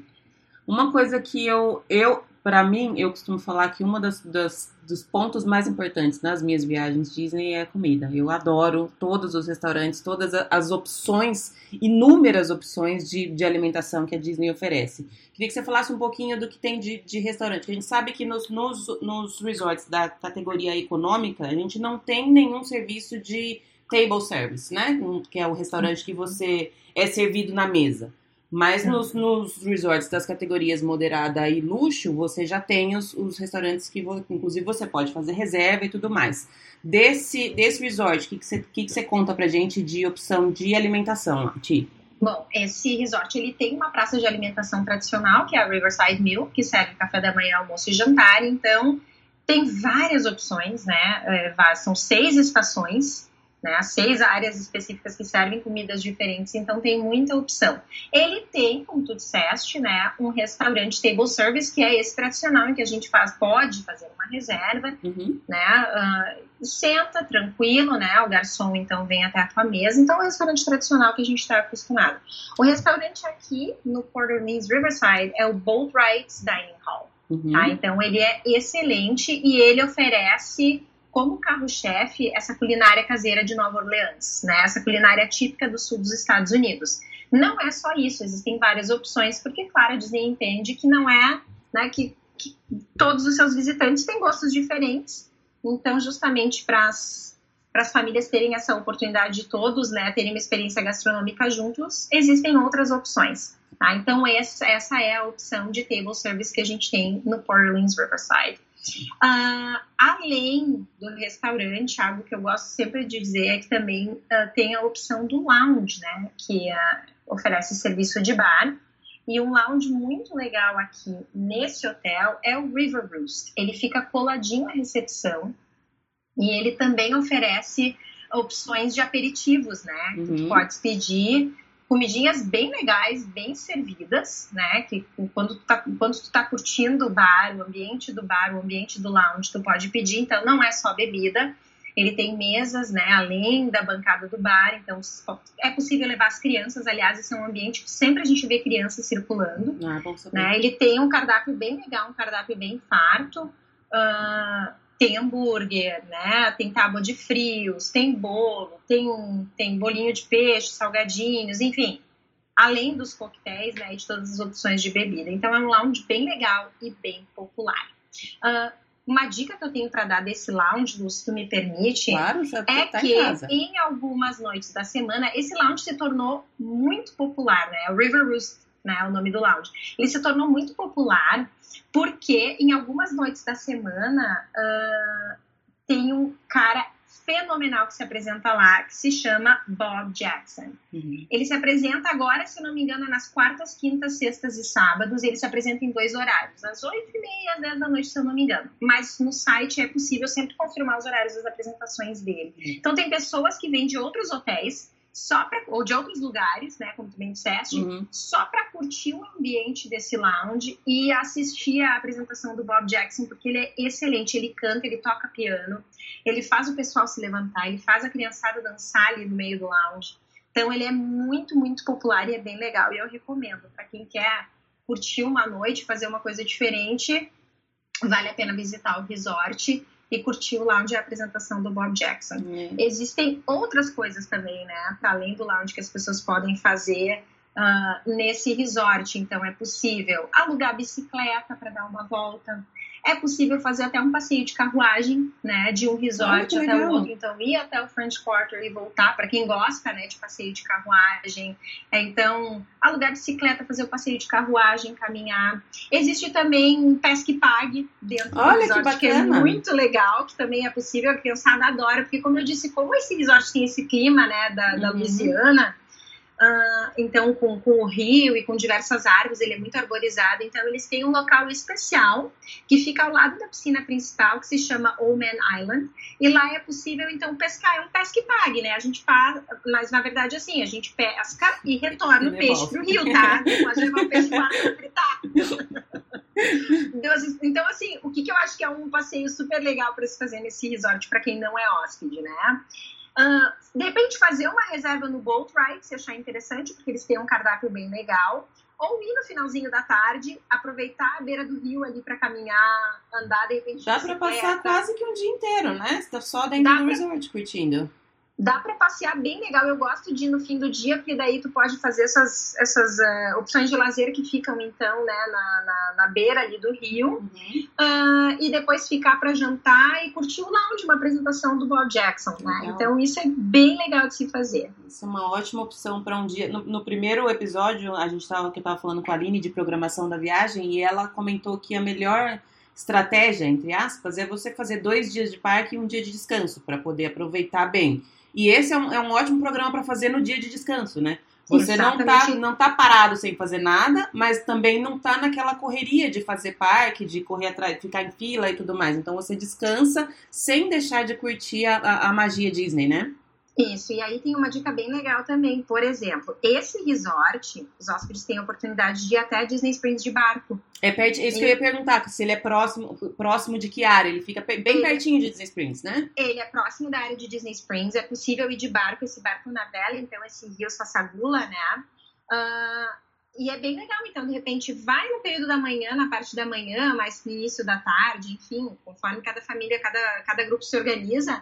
Uma coisa que eu, eu para mim, eu costumo falar que uma das, das- dos pontos mais importantes nas minhas viagens Disney é a comida. Eu adoro todos os restaurantes, todas as opções, inúmeras opções de, de alimentação que a Disney oferece. Queria que você falasse um pouquinho do que tem de, de restaurante. A gente sabe que nos, nos, nos resorts da categoria econômica, a gente não tem nenhum serviço de table service, né? Que é o restaurante que você é servido na mesa. Mas nos, nos resorts das categorias moderada e luxo, você já tem os, os restaurantes que, inclusive, você pode fazer reserva e tudo mais. Desse, desse resort, o que, que, você, que, que você conta pra gente de opção de alimentação, Ti? Bom, esse resort ele tem uma praça de alimentação tradicional, que é a Riverside Mill, que serve café da manhã, almoço e jantar. Então, tem várias opções, né? É, são seis estações, né? Seis áreas específicas que servem comidas diferentes, então tem muita opção. Ele tem, como tu disseste, né? Um restaurante table service, que é esse tradicional, em que a gente faz, pode fazer uma reserva, Uhum. né? ah, senta tranquilo, né? O garçom então vem até a tua mesa. Então é um restaurante tradicional que a gente está acostumado. O restaurante aqui no Port Orleans Riverside é o Boatwright's Dining Hall. Uhum. Tá? Então ele é excelente e ele oferece como carro-chefe essa culinária caseira de Nova Orleans, né? Essa culinária típica do sul dos Estados Unidos. Não é só isso, existem várias opções, porque claro, a Disney entende que não é, né, que, que todos os seus visitantes têm gostos diferentes. Então, justamente para as famílias terem essa oportunidade de todos, né, terem uma experiência gastronômica juntos, existem outras opções. Tá? Então, essa, essa é a opção de table service que a gente tem no Port Orleans Riverside. Ah, além do restaurante, algo que eu gosto sempre de dizer é que também ah, tem a opção do lounge, né? Que ah, oferece serviço de bar. E um lounge muito legal aqui nesse hotel é o River Roost. Ele fica coladinho à recepção e ele também oferece opções de aperitivos, né? Que tu Uhum. pode pedir comidinhas bem legais, bem servidas, né? Que quando tu, tá, quando tu tá curtindo o bar, o ambiente do bar, o ambiente do lounge, tu pode pedir. Então, não é só bebida. Ele tem mesas, né? Além da bancada do bar. Então, é possível levar as crianças. Aliás, esse é um ambiente que sempre a gente vê crianças circulando. Ah, bom saber. Né? Ele tem um cardápio bem legal, um cardápio bem farto. Ah, tem hambúrguer, né? Tem tábua de frios, tem bolo, tem, um, tem bolinho de peixe, salgadinhos, enfim. Além dos coquetéis, né? E de todas as opções de bebida. Então é um lounge bem legal e bem popular. Ah, uma dica que eu tenho para dar desse lounge, se tu me permite, Claro, é tá que em em algumas noites da semana esse lounge se tornou muito popular, né? O River Roost, né, é o nome do lounge. Ele se tornou muito popular porque em algumas noites da semana ah, tem um cara fenomenal que se apresenta lá, que se chama Bob Jackson. Uhum. Ele se apresenta agora, se não me engano, nas quartas, quintas, sextas e sábados. Ele se apresenta em dois horários, às oito e meia, às dez da noite, se eu não me engano. Mas no site é possível sempre confirmar os horários das apresentações dele. Então tem pessoas que vêm de outros hotéis, só pra, ou de outros lugares, né, como tu bem disseste, Uhum. só para curtir o ambiente desse lounge e assistir a apresentação do Bob Jackson, porque ele é excelente, ele canta, ele toca piano, ele faz o pessoal se levantar, ele faz a criançada dançar ali no meio do lounge. Então ele é muito, muito popular e é bem legal e eu recomendo para quem quer curtir uma noite, fazer uma coisa diferente, vale a pena visitar o resort e curtir o lounge e a apresentação do Bob Jackson. É. Existem outras coisas também, né? Para além do lounge que as pessoas podem fazer ah, nesse resort. Então, é possível alugar bicicleta para dar uma volta. É possível fazer até um passeio de carruagem, né? De um resort que até o outro. Então, ir até o French Quarter e voltar, para quem gosta, né? De passeio de carruagem. É, então, alugar bicicleta, fazer o passeio de carruagem, caminhar. Existe também um pesque pague dentro Olha do que resort, que, é bacana. muito legal, que também é possível, a criançada adora, porque como eu disse, como esse resort tem esse clima, né, da, da Uhum. Louisiana, Uh, então, com, com o rio e com diversas árvores, ele é muito arborizado. Então, eles têm um local especial que fica ao lado da piscina principal, que se chama Old Man Island. E lá é possível, então, pescar. É um pesca e pague, né? A gente faz, mas na verdade, assim, a gente pesca e retorna o peixe pro rio, tá? Não pode levar o peixe fritar. Então, assim, então, assim, o que, que eu acho que é um passeio super legal para se fazer nesse resort, para quem não é hóspede, né? Uh, de repente, fazer uma reserva no Boat Ride, se achar interessante, porque eles têm um cardápio bem legal. Ou ir no finalzinho da tarde, aproveitar a beira do rio ali para caminhar, andar, de repente. Dá para passar quase que um dia inteiro, né? Você tá só dentro Dá do pra... resort curtindo dá para passear bem legal. Eu gosto de ir no fim do dia, porque daí tu pode fazer essas, essas uh, opções de lazer que ficam, então, né, na, na, na beira ali do rio. Uhum. Uh, e depois ficar para jantar e curtir o lounge, uma apresentação do Bob Jackson, né? Então, isso é bem legal de se fazer. Isso é uma ótima opção para um dia. No, no, primeiro episódio, a gente tava, que eu tava falando com a Aline de programação da viagem, e ela comentou que a melhor estratégia, entre aspas, é você fazer dois dias de parque e um dia de descanso para poder aproveitar bem. E esse é um, é um ótimo programa para fazer no dia de descanso, né? Você não tá, não tá parado sem fazer nada, mas também não tá naquela correria de fazer parque, de correr atrás, ficar em fila e tudo mais. Então você descansa sem deixar de curtir a, a, a magia Disney, né? Isso, e aí tem uma dica bem legal também. Por exemplo, esse resort, os hóspedes têm a oportunidade de ir até Disney Springs de barco. É perto, isso e... que eu ia perguntar, se ele é próximo, próximo de que área? Ele fica bem ele, pertinho de Disney Springs, né? Ele é próximo da área de Disney Springs, é possível ir de barco, esse barco navega, então esse rio Sassagula, né? Uh, e é bem legal, então, de repente, vai no período da manhã, na parte da manhã, mais no início da tarde, enfim, conforme cada família, cada, cada grupo se organiza,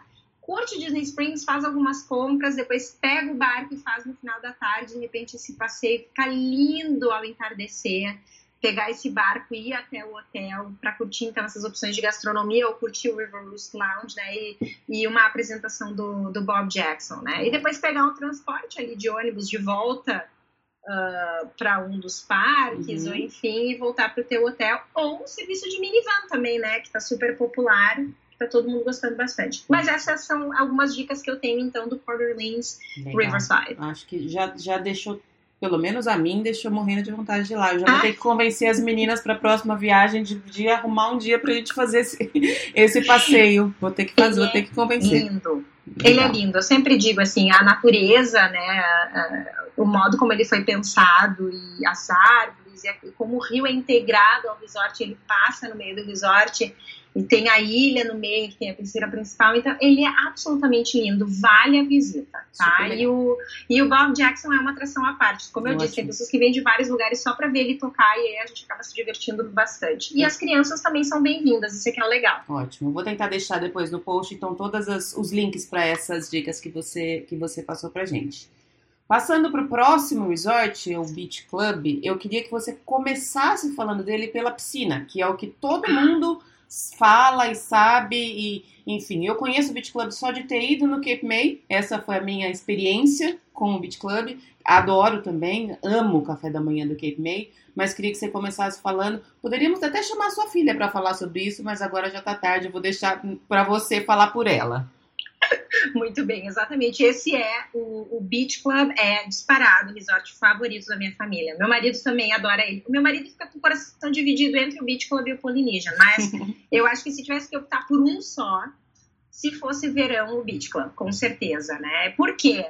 curte Disney Springs, faz algumas compras, depois pega o barco e faz no final da tarde, de repente esse passeio fica lindo ao entardecer. Pegar esse barco e ir até o hotel para curtir então essas opções de gastronomia ou curtir o River Roost Lounge, né? E, e uma apresentação do, do Bob Jackson, né? E depois pegar um transporte ali de ônibus de volta Uh, ah, para um dos parques, uhum. ou enfim, voltar para o teu hotel, ou um serviço de minivan também, né, que está super popular, tá todo mundo gostando bastante. Mas essas são algumas dicas que eu tenho, então, do Legal. Riverside. Acho que já, já deixou pelo menos a mim, deixou morrendo de vontade de ir lá. Eu já vou ah. ter que convencer as meninas para a próxima viagem de, de, arrumar um dia pra gente fazer esse, esse passeio. Vou ter que fazer, Ele vou ter que convencer. É lindo. Ele é lindo. Eu sempre digo assim, a natureza, né, o modo como ele foi pensado e as árvores e como o rio é integrado ao resort, ele passa no meio do resort e tem a ilha no meio, que tem a piscina principal. Então, ele é absolutamente lindo. Vale a visita, tá? E o, e o Bob Jackson é uma atração à parte. Como eu disse, tem pessoas que vêm de vários lugares só para ver ele tocar e aí a gente acaba se divertindo bastante. E as crianças também são bem-vindas, isso aqui é legal. Ótimo. Vou tentar deixar depois no post, então, todos os links para essas dicas que você, que você passou pra gente. Passando para o próximo resort, o Beach Club, eu queria que você começasse falando dele pela piscina, que é o que todo mundo fala e sabe e enfim, eu conheço o Beach Club só de ter ido no Cape May. Essa foi a minha experiência com o Beach Club. Adoro também, amo o café da manhã do Cape May, mas queria que você começasse falando. Poderíamos até chamar sua filha para falar sobre isso, mas agora já tá tarde, eu vou deixar para você falar por ela. Muito bem, exatamente. Esse é o, o Beach Club, é disparado o resort favorito da minha família. Meu marido também adora ele. O meu marido fica com o coração dividido entre o Beach Club e o Polynesian, mas eu acho que se tivesse que optar por um só, se fosse verão, o Beach Club, com certeza, né? Por quê?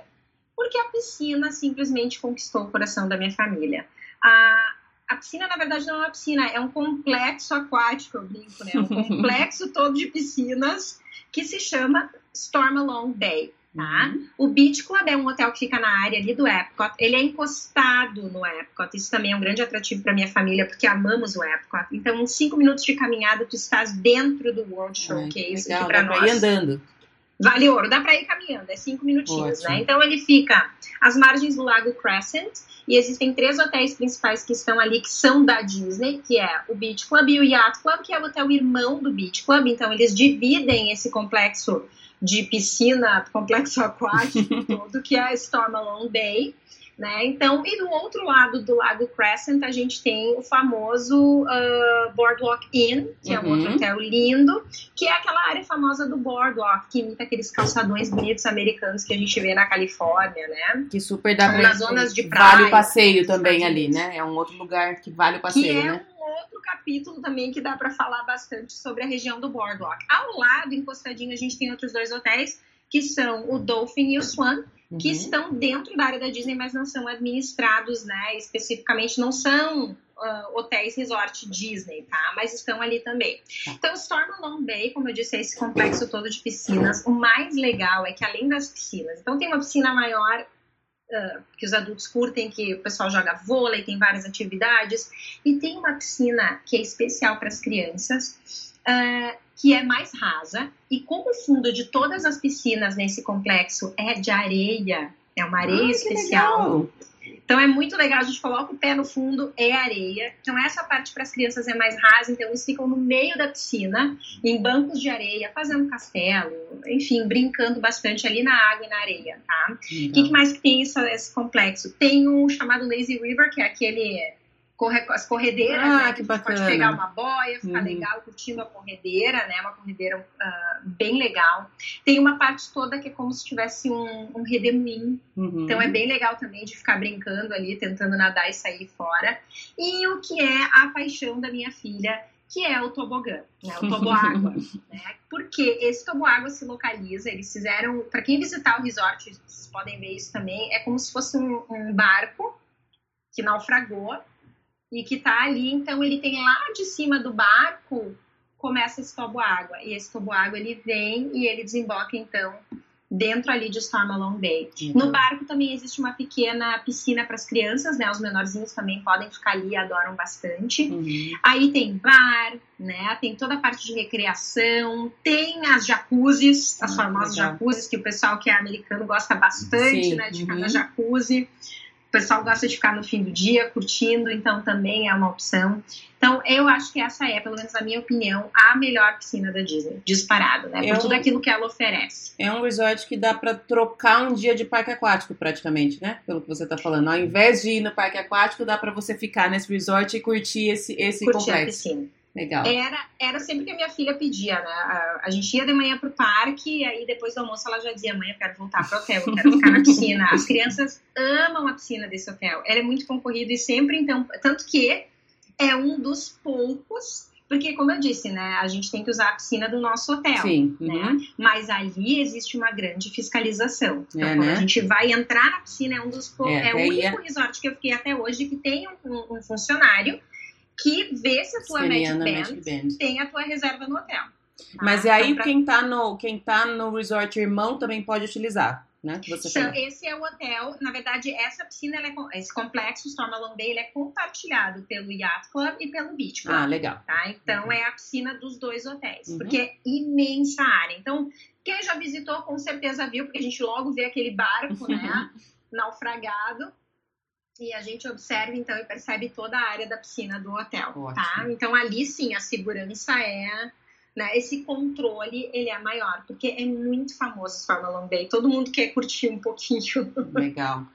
Porque a piscina simplesmente conquistou o coração da minha família. A, a piscina, na verdade, não é uma piscina, é um complexo aquático, eu brinco, né? Um complexo todo de piscinas que se chama Stormalong Bay. Tá? Uhum. O Beach Club é um hotel que fica na área ali do Epcot. Ele é encostado no Epcot. Isso também é um grande atrativo para minha família, porque amamos o Epcot. Então, em cinco minutos de caminhada, tu estás dentro do World Showcase. Ai, legal, dá nós, ir andando. Vale ouro, dá para ir caminhando, é cinco minutinhos, Ótimo. né? Então ele fica às margens do Lago Crescent e existem três hotéis principais que estão ali que são da Disney, que é o Beach Club e o Yacht Club, que é o hotel irmão do Beach Club. Então eles dividem esse complexo de piscina, complexo aquático todo, que é a Stormalong Bay. Né? Então, e do outro lado do Lago Crescent, a gente tem o famoso uh, Boardwalk Inn, que é um outro uhum. hotel lindo, que é aquela área famosa do Boardwalk, que imita aqueles calçadões bonitos americanos que a gente vê na Califórnia, né? Que super dá. Nas zonas de praia. Vale o passeio também ali, né? É um outro lugar que vale o passeio, que é né? Outro capítulo também que dá para falar bastante sobre a região do Boardwalk. Ao lado, encostadinho, a gente tem outros dois hotéis, que são o Dolphin e o Swan, que uhum. estão dentro da área da Disney, mas não são administrados, né? Especificamente, não são uh, hotéis resort Disney, tá? Mas estão ali também. Tá. Então, Storm Long Bay, como eu disse, é esse complexo todo de piscinas. O mais legal é que além das piscinas, então tem uma piscina maior Uh, que os adultos curtem, que o pessoal joga vôlei, tem várias atividades, e tem uma piscina que é especial para as crianças, uh, que é mais rasa, e como o fundo de todas as piscinas nesse complexo é de areia, é uma areia ah, especial. Então é muito legal, a gente coloca o pé no fundo, é areia. Então essa parte para as crianças é mais rasa, então eles ficam no meio da piscina, em bancos de areia, fazendo castelo, enfim, brincando bastante ali na água e na areia, tá? O que, que, mais que tem esse, esse complexo? Tem um chamado Lazy River, que é aquele corre, as corredeiras, ah, né? Que bacana. pode pegar uma boia, ficar uhum. legal curtindo a corredeira, né? Uma corredeira uh, bem legal. Tem uma parte toda que é como se tivesse um, um redemoinho. Uhum. Então é bem legal também de ficar brincando ali, tentando nadar e sair fora. E o que é a paixão da minha filha, que é o tobogã, né, o toboágua, né? Porque esse toboágua se localiza, eles fizeram, para quem visitar o resort, vocês podem ver isso também, é como se fosse um, um barco que naufragou e que está ali, então ele tem lá de cima do barco começa esse água e esse água ele vem e ele desemboca então dentro ali de Stormalong Bay. Uhum. No barco também existe uma pequena piscina para as crianças, né? Os menorzinhos também podem ficar ali, adoram bastante. Uhum. Aí tem bar, né? Tem toda a parte de recreação, tem as jacuzzis, as ah, famosas legal. jacuzzis que o pessoal que é americano gosta bastante, Sim. né? De uhum. na jacuzzi. O pessoal gosta de ficar no fim do dia curtindo, então também é uma opção. Então, eu acho que essa é, pelo menos na minha opinião, a melhor piscina da Disney, disparado, né? Por é um, tudo aquilo que ela oferece. É um resort que dá para trocar um dia de parque aquático, praticamente, né? Pelo que você tá falando. Ao invés de ir no parque aquático, dá para você ficar nesse resort e curtir esse, esse curtir complexo. A piscina. Legal. Era, era sempre que a minha filha pedia, né? A, a, gente ia de manhã pro parque, e aí depois do almoço ela já dizia: mãe, eu quero voltar pro hotel, eu quero ficar na piscina. As crianças amam a piscina desse hotel. Ela é muito concorrida e sempre, então, tanto que é um dos poucos porque, como eu disse, né, a gente tem que usar a piscina do nosso hotel. Sim. Né? Uhum. Mas ali existe uma grande fiscalização. Então, é, quando né? a gente vai entrar na piscina, é um dos é, é o único é... resort que eu fiquei até hoje que tem um, um funcionário que vê se a tua Magic Band, Band, tem a tua reserva no hotel. Tá? Mas é aí então, pra... quem, tá no, quem tá no resort irmão também pode utilizar. Né, então, esse é o hotel. Na verdade, essa piscina, é, esse complexo Storm Along Bay, ele é compartilhado pelo Yacht Club e pelo Beach Club. Ah, legal. Tá? Então, uhum. é a piscina dos dois hotéis, uhum. porque é imensa área. Então, quem já visitou, com certeza viu, porque a gente logo vê aquele barco, né, naufragado e a gente observa então e percebe toda a área da piscina do hotel, tá? Ótimo. tá? Então ali sim a segurança é, né, esse controle ele é maior, porque é muito famoso o Stormalong Bay, todo mundo quer curtir um pouquinho. Legal.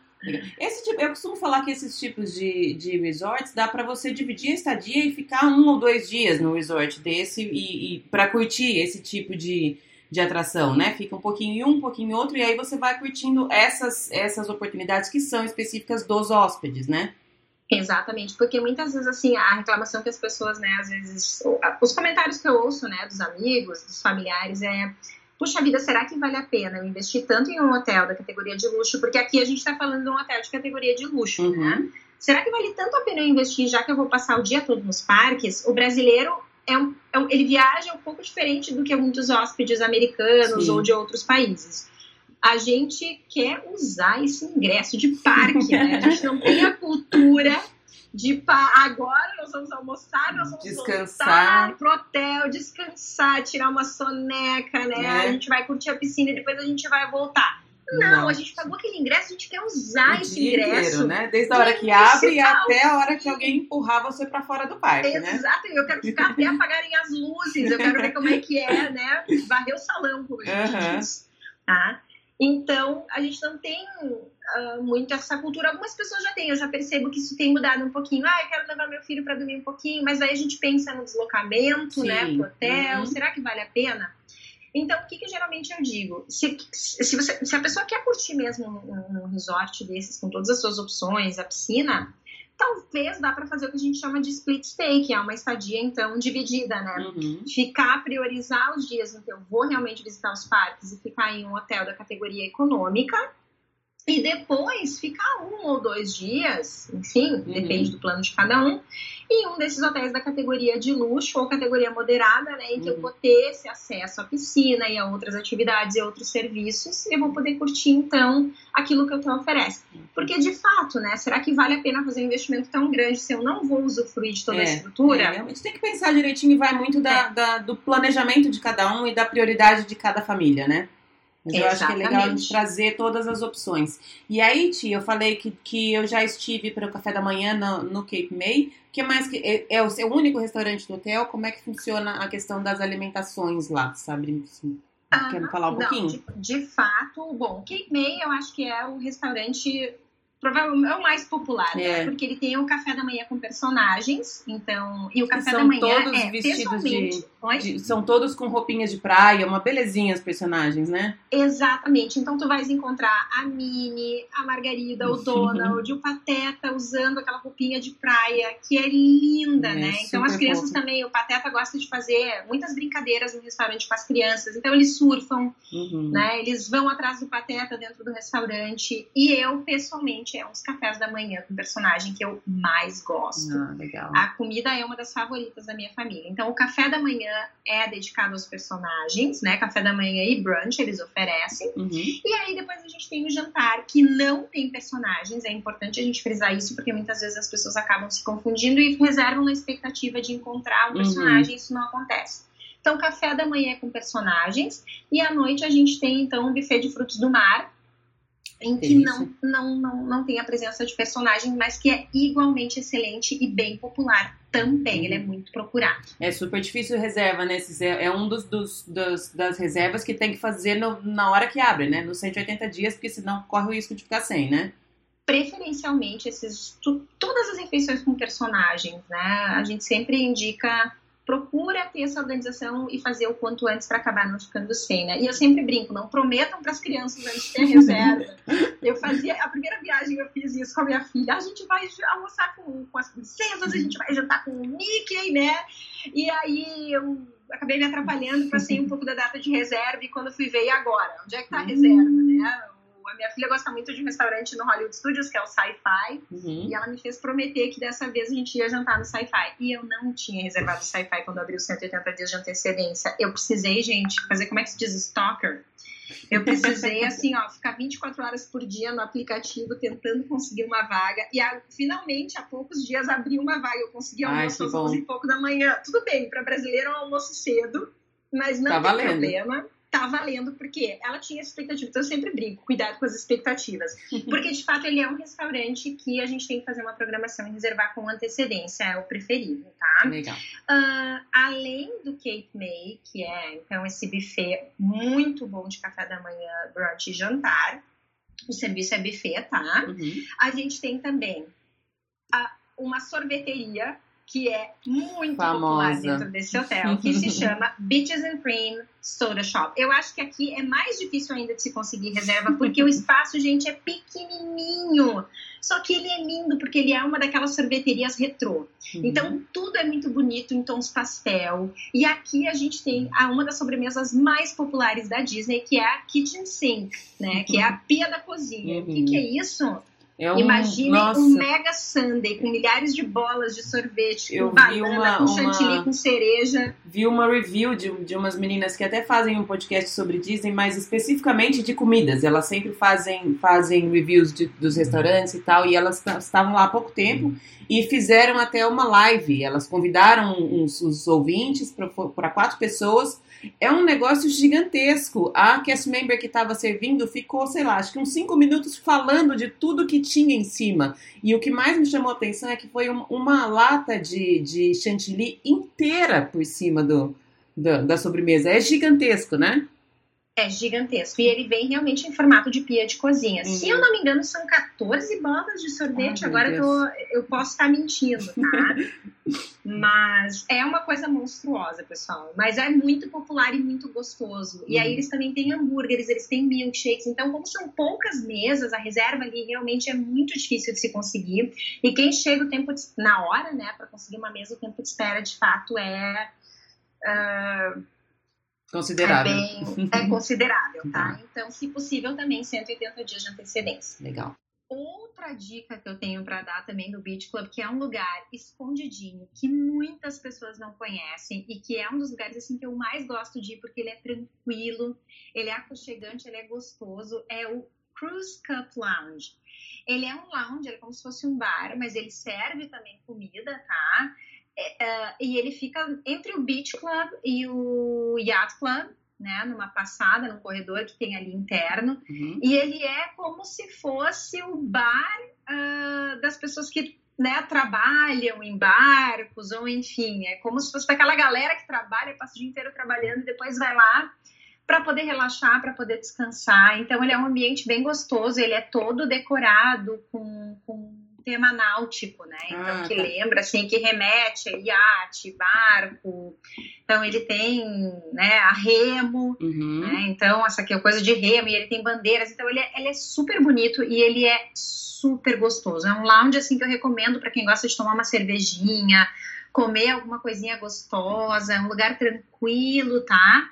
Esse tipo, eu costumo falar que esses tipos de, de resorts dá para você dividir a estadia e ficar um ou dois dias no resort desse e, e para curtir esse tipo de, de atração, né? Fica um pouquinho em um, um pouquinho em outro, e aí você vai curtindo essas, essas oportunidades que são específicas dos hóspedes, né? Exatamente, porque muitas vezes, assim, a reclamação que as pessoas, né, às vezes, os comentários que eu ouço, né, dos amigos, dos familiares, é puxa vida, será que vale a pena eu investir tanto em um hotel da categoria de luxo? Porque aqui a gente está falando de um hotel de categoria de luxo, uhum. né? Será que vale tanto a pena eu investir, já que eu vou passar o dia todo nos parques? O brasileiro é um, é um, ele viaja um pouco diferente do que muitos hóspedes americanos Sim. ou de outros países. A gente quer usar esse ingresso de parque, né? A gente não tem a cultura de agora nós vamos almoçar, nós vamos descansar pro hotel, descansar, tirar uma soneca, né? É. A gente vai curtir a piscina e depois a gente vai voltar. Não, a gente pagou aquele ingresso, a gente quer usar o esse ingresso. Inteiro, né? Desde a hora que abre até a hora que alguém empurrar você para fora do parque, Exato, né? Exato, eu quero ficar até apagarem as luzes, eu quero ver como é que é, né? Varrer o salão, como a gente uhum. diz. Tá? Então, a gente não tem uh, muito essa cultura. Algumas pessoas já têm, eu já percebo que isso tem mudado um pouquinho. Ah, eu quero levar meu filho para dormir um pouquinho, mas aí a gente pensa no deslocamento, Sim. né, pro hotel. Uhum. Será que vale a pena? Então, o que, que geralmente eu digo? Se, se, você, se a pessoa quer curtir mesmo um, um resort desses, com todas as suas opções, a piscina, talvez dá para fazer o que a gente chama de split stay, que é uma estadia, então, dividida, né? Uhum. Ficar, priorizar os dias em que eu vou realmente visitar os parques e ficar em um hotel da categoria econômica, e depois ficar um ou dois dias, enfim, uhum. depende do plano de cada um, em um desses hotéis da categoria de luxo ou categoria moderada, né, em que uhum. eu vou ter esse acesso à piscina e a outras atividades e outros serviços, e eu vou poder curtir, então, aquilo que o hotel oferece. Porque, de fato, né, será que vale a pena fazer um investimento tão grande se eu não vou usufruir de toda é, a estrutura? É, a gente tem que pensar direitinho e vai muito da, é. da, do planejamento de cada um e da prioridade de cada família, né? Mas eu acho que é legal a gente trazer todas as opções. E aí, tia, eu falei que, que eu já estive para o café da manhã no, no Cape May. que mais que é, é, o seu único restaurante do hotel? Como é que funciona a questão das alimentações lá, sabe? Ah, Quer me falar um pouquinho? De, de, fato, bom, Cape May eu acho que é o restaurante provavelmente é o mais popular, né? é. né? Porque ele tem o café da manhã com personagens, então. E o café da manhã todos é vestidos de, de, São todos com roupinhas de praia, uma belezinha os personagens, né? Exatamente. Então tu vais encontrar a Minnie, a Margarida, o Donald, o Pateta usando aquela roupinha de praia, que é linda, é, né? Então as crianças também, o Pateta gosta de fazer muitas brincadeiras no restaurante com as crianças. Então eles surfam, uhum. né? Eles vão atrás do Pateta dentro do restaurante. E eu, pessoalmente, é uns cafés da manhã com personagem que eu mais gosto. Ah, legal. A comida é uma das favoritas da minha família. Então, o café da manhã é dedicado aos personagens, né? Café da manhã e brunch eles oferecem. Uhum. E aí, depois a gente tem o jantar, que não tem personagens. É importante a gente frisar isso, porque muitas vezes as pessoas acabam se confundindo e reservam na expectativa de encontrar um uhum. personagem. Uhum. Isso não acontece. Então, café da manhã é com personagens. E à noite a gente tem, então, um buffet de frutos do mar, em que não, não, não, não tem a presença de personagem, mas que é igualmente excelente e bem popular também. Ele é uhum. muito procurado. É super difícil reserva, né? É, é um dos, dos, dos, das reservas que tem que fazer no, na hora que abre, né? Nos 180 dias, porque senão corre o risco de ficar sem, né? Preferencialmente, esses, tu, todas as refeições com personagens, né? A gente sempre indica procura ter essa organização e fazer o quanto antes para acabar não ficando sem, né? E eu sempre brinco, não prometam para as crianças antes de ter reserva. eu fazia, a primeira viagem eu fiz isso com a minha filha, a gente vai almoçar com, com as princesas, a gente vai jantar com o Mickey, né? E aí eu acabei me atrapalhando, passei um pouco da data de reserva e quando fui ver, e agora? Onde é que tá a reserva, né? A minha filha gosta muito de um restaurante no Hollywood Studios, que é o Sci-Fi, uhum. e ela me fez prometer que dessa vez a gente ia jantar no Sci-Fi. E eu não tinha reservado o Sci-Fi quando abriu 180 dias de antecedência. Eu precisei, gente, fazer como é que se diz stalker. Eu precisei, assim, ó, ficar 24 horas por dia no aplicativo tentando conseguir uma vaga. E a, finalmente, há poucos dias, abri uma vaga. Eu consegui almoço às 11 e pouco da manhã. Tudo bem, para brasileiro é um almoço cedo, mas não tá tem valendo. problema tá valendo, porque ela tinha expectativa. Então eu sempre brinco, cuidado com as expectativas. Porque de fato ele é um restaurante que a gente tem que fazer uma programação e reservar com antecedência, é o preferido, tá? Legal. Uh, além do Cape May, que é então esse buffet muito bom de café da manhã, brunch e jantar. O serviço é buffet, tá? Uhum. A gente tem também a, uma sorveteria que é muito Famosa. popular dentro desse hotel, que se chama Beaches and Cream Soda Shop. Eu acho que aqui é mais difícil ainda de se conseguir reserva, porque o espaço, gente, é pequenininho. Só que ele é lindo, porque ele é uma daquelas sorveterias retrô. Uhum. Então, tudo é muito bonito em tons pastel. E aqui a gente tem uma das sobremesas mais populares da Disney, que é a Kitchen Sink, né? Que é a pia da cozinha. Uhum. O que, que é isso? É um, Imagine nossa. um mega sundae com milhares de bolas de sorvete, eu com banana, uma, com chantilly, uma, com cereja. Vi uma review de, de umas meninas que até fazem um podcast sobre Disney, mas especificamente de comidas. Elas sempre fazem, fazem reviews de, dos restaurantes e tal, e elas estavam lá há pouco tempo e fizeram até uma live. Elas convidaram uns, os ouvintes para quatro pessoas é um negócio gigantesco. A cast member que estava servindo ficou, sei lá, acho que uns cinco minutos falando de tudo que tinha em cima. E o que mais me chamou a atenção é que foi uma, uma lata de, de chantilly inteira por cima do, do, da sobremesa. É gigantesco, né? É gigantesco. E ele vem realmente em formato de pia de cozinha. Uhum. Se eu não me engano, são 14 bolas de sorvete. Agora eu, tô, eu posso estar mentindo, tá? Mas é uma coisa monstruosa, pessoal. Mas é muito popular e muito gostoso. Uhum. E aí uhum. eles também têm hambúrgueres, eles têm milkshakes. Então, como são poucas mesas, a reserva ali realmente é muito difícil de se conseguir. E quem chega o tempo de, na hora, né, para conseguir uma mesa, o tempo de espera de fato é. Uh, Considerável. É, bem, é considerável, tá? Então, se possível, também 180 dias de antecedência. Legal. Outra dica que eu tenho para dar também do Beach Club, que é um lugar escondidinho, que muitas pessoas não conhecem e que é um dos lugares assim que eu mais gosto de ir porque ele é tranquilo, ele é aconchegante, ele é gostoso, é o Cruise Cup Lounge. Ele é um lounge, ele é como se fosse um bar, mas ele serve também comida, tá? É, e ele fica entre o Beach Club e o Yacht Club, né, numa passada, num corredor que tem ali interno, uhum. e ele é como se fosse o bar uh, das pessoas que né, trabalham em barcos, ou enfim, é como se fosse aquela galera que trabalha, passa o dia inteiro trabalhando e depois vai lá para poder relaxar, para poder descansar. Então ele é um ambiente bem gostoso, ele é todo decorado com, com tema náutico, né? Então, ah, que tá. lembra, assim, que remete a iate, barco. Então, ele tem, né, a remo, uhum. né? Então, essa aqui é coisa de remo, e ele tem bandeiras. Então, ele é, ele é super bonito e ele é super gostoso. É um lounge, assim, que eu recomendo para quem gosta de tomar uma cervejinha, comer alguma coisinha gostosa. É um lugar tranquilo, tá?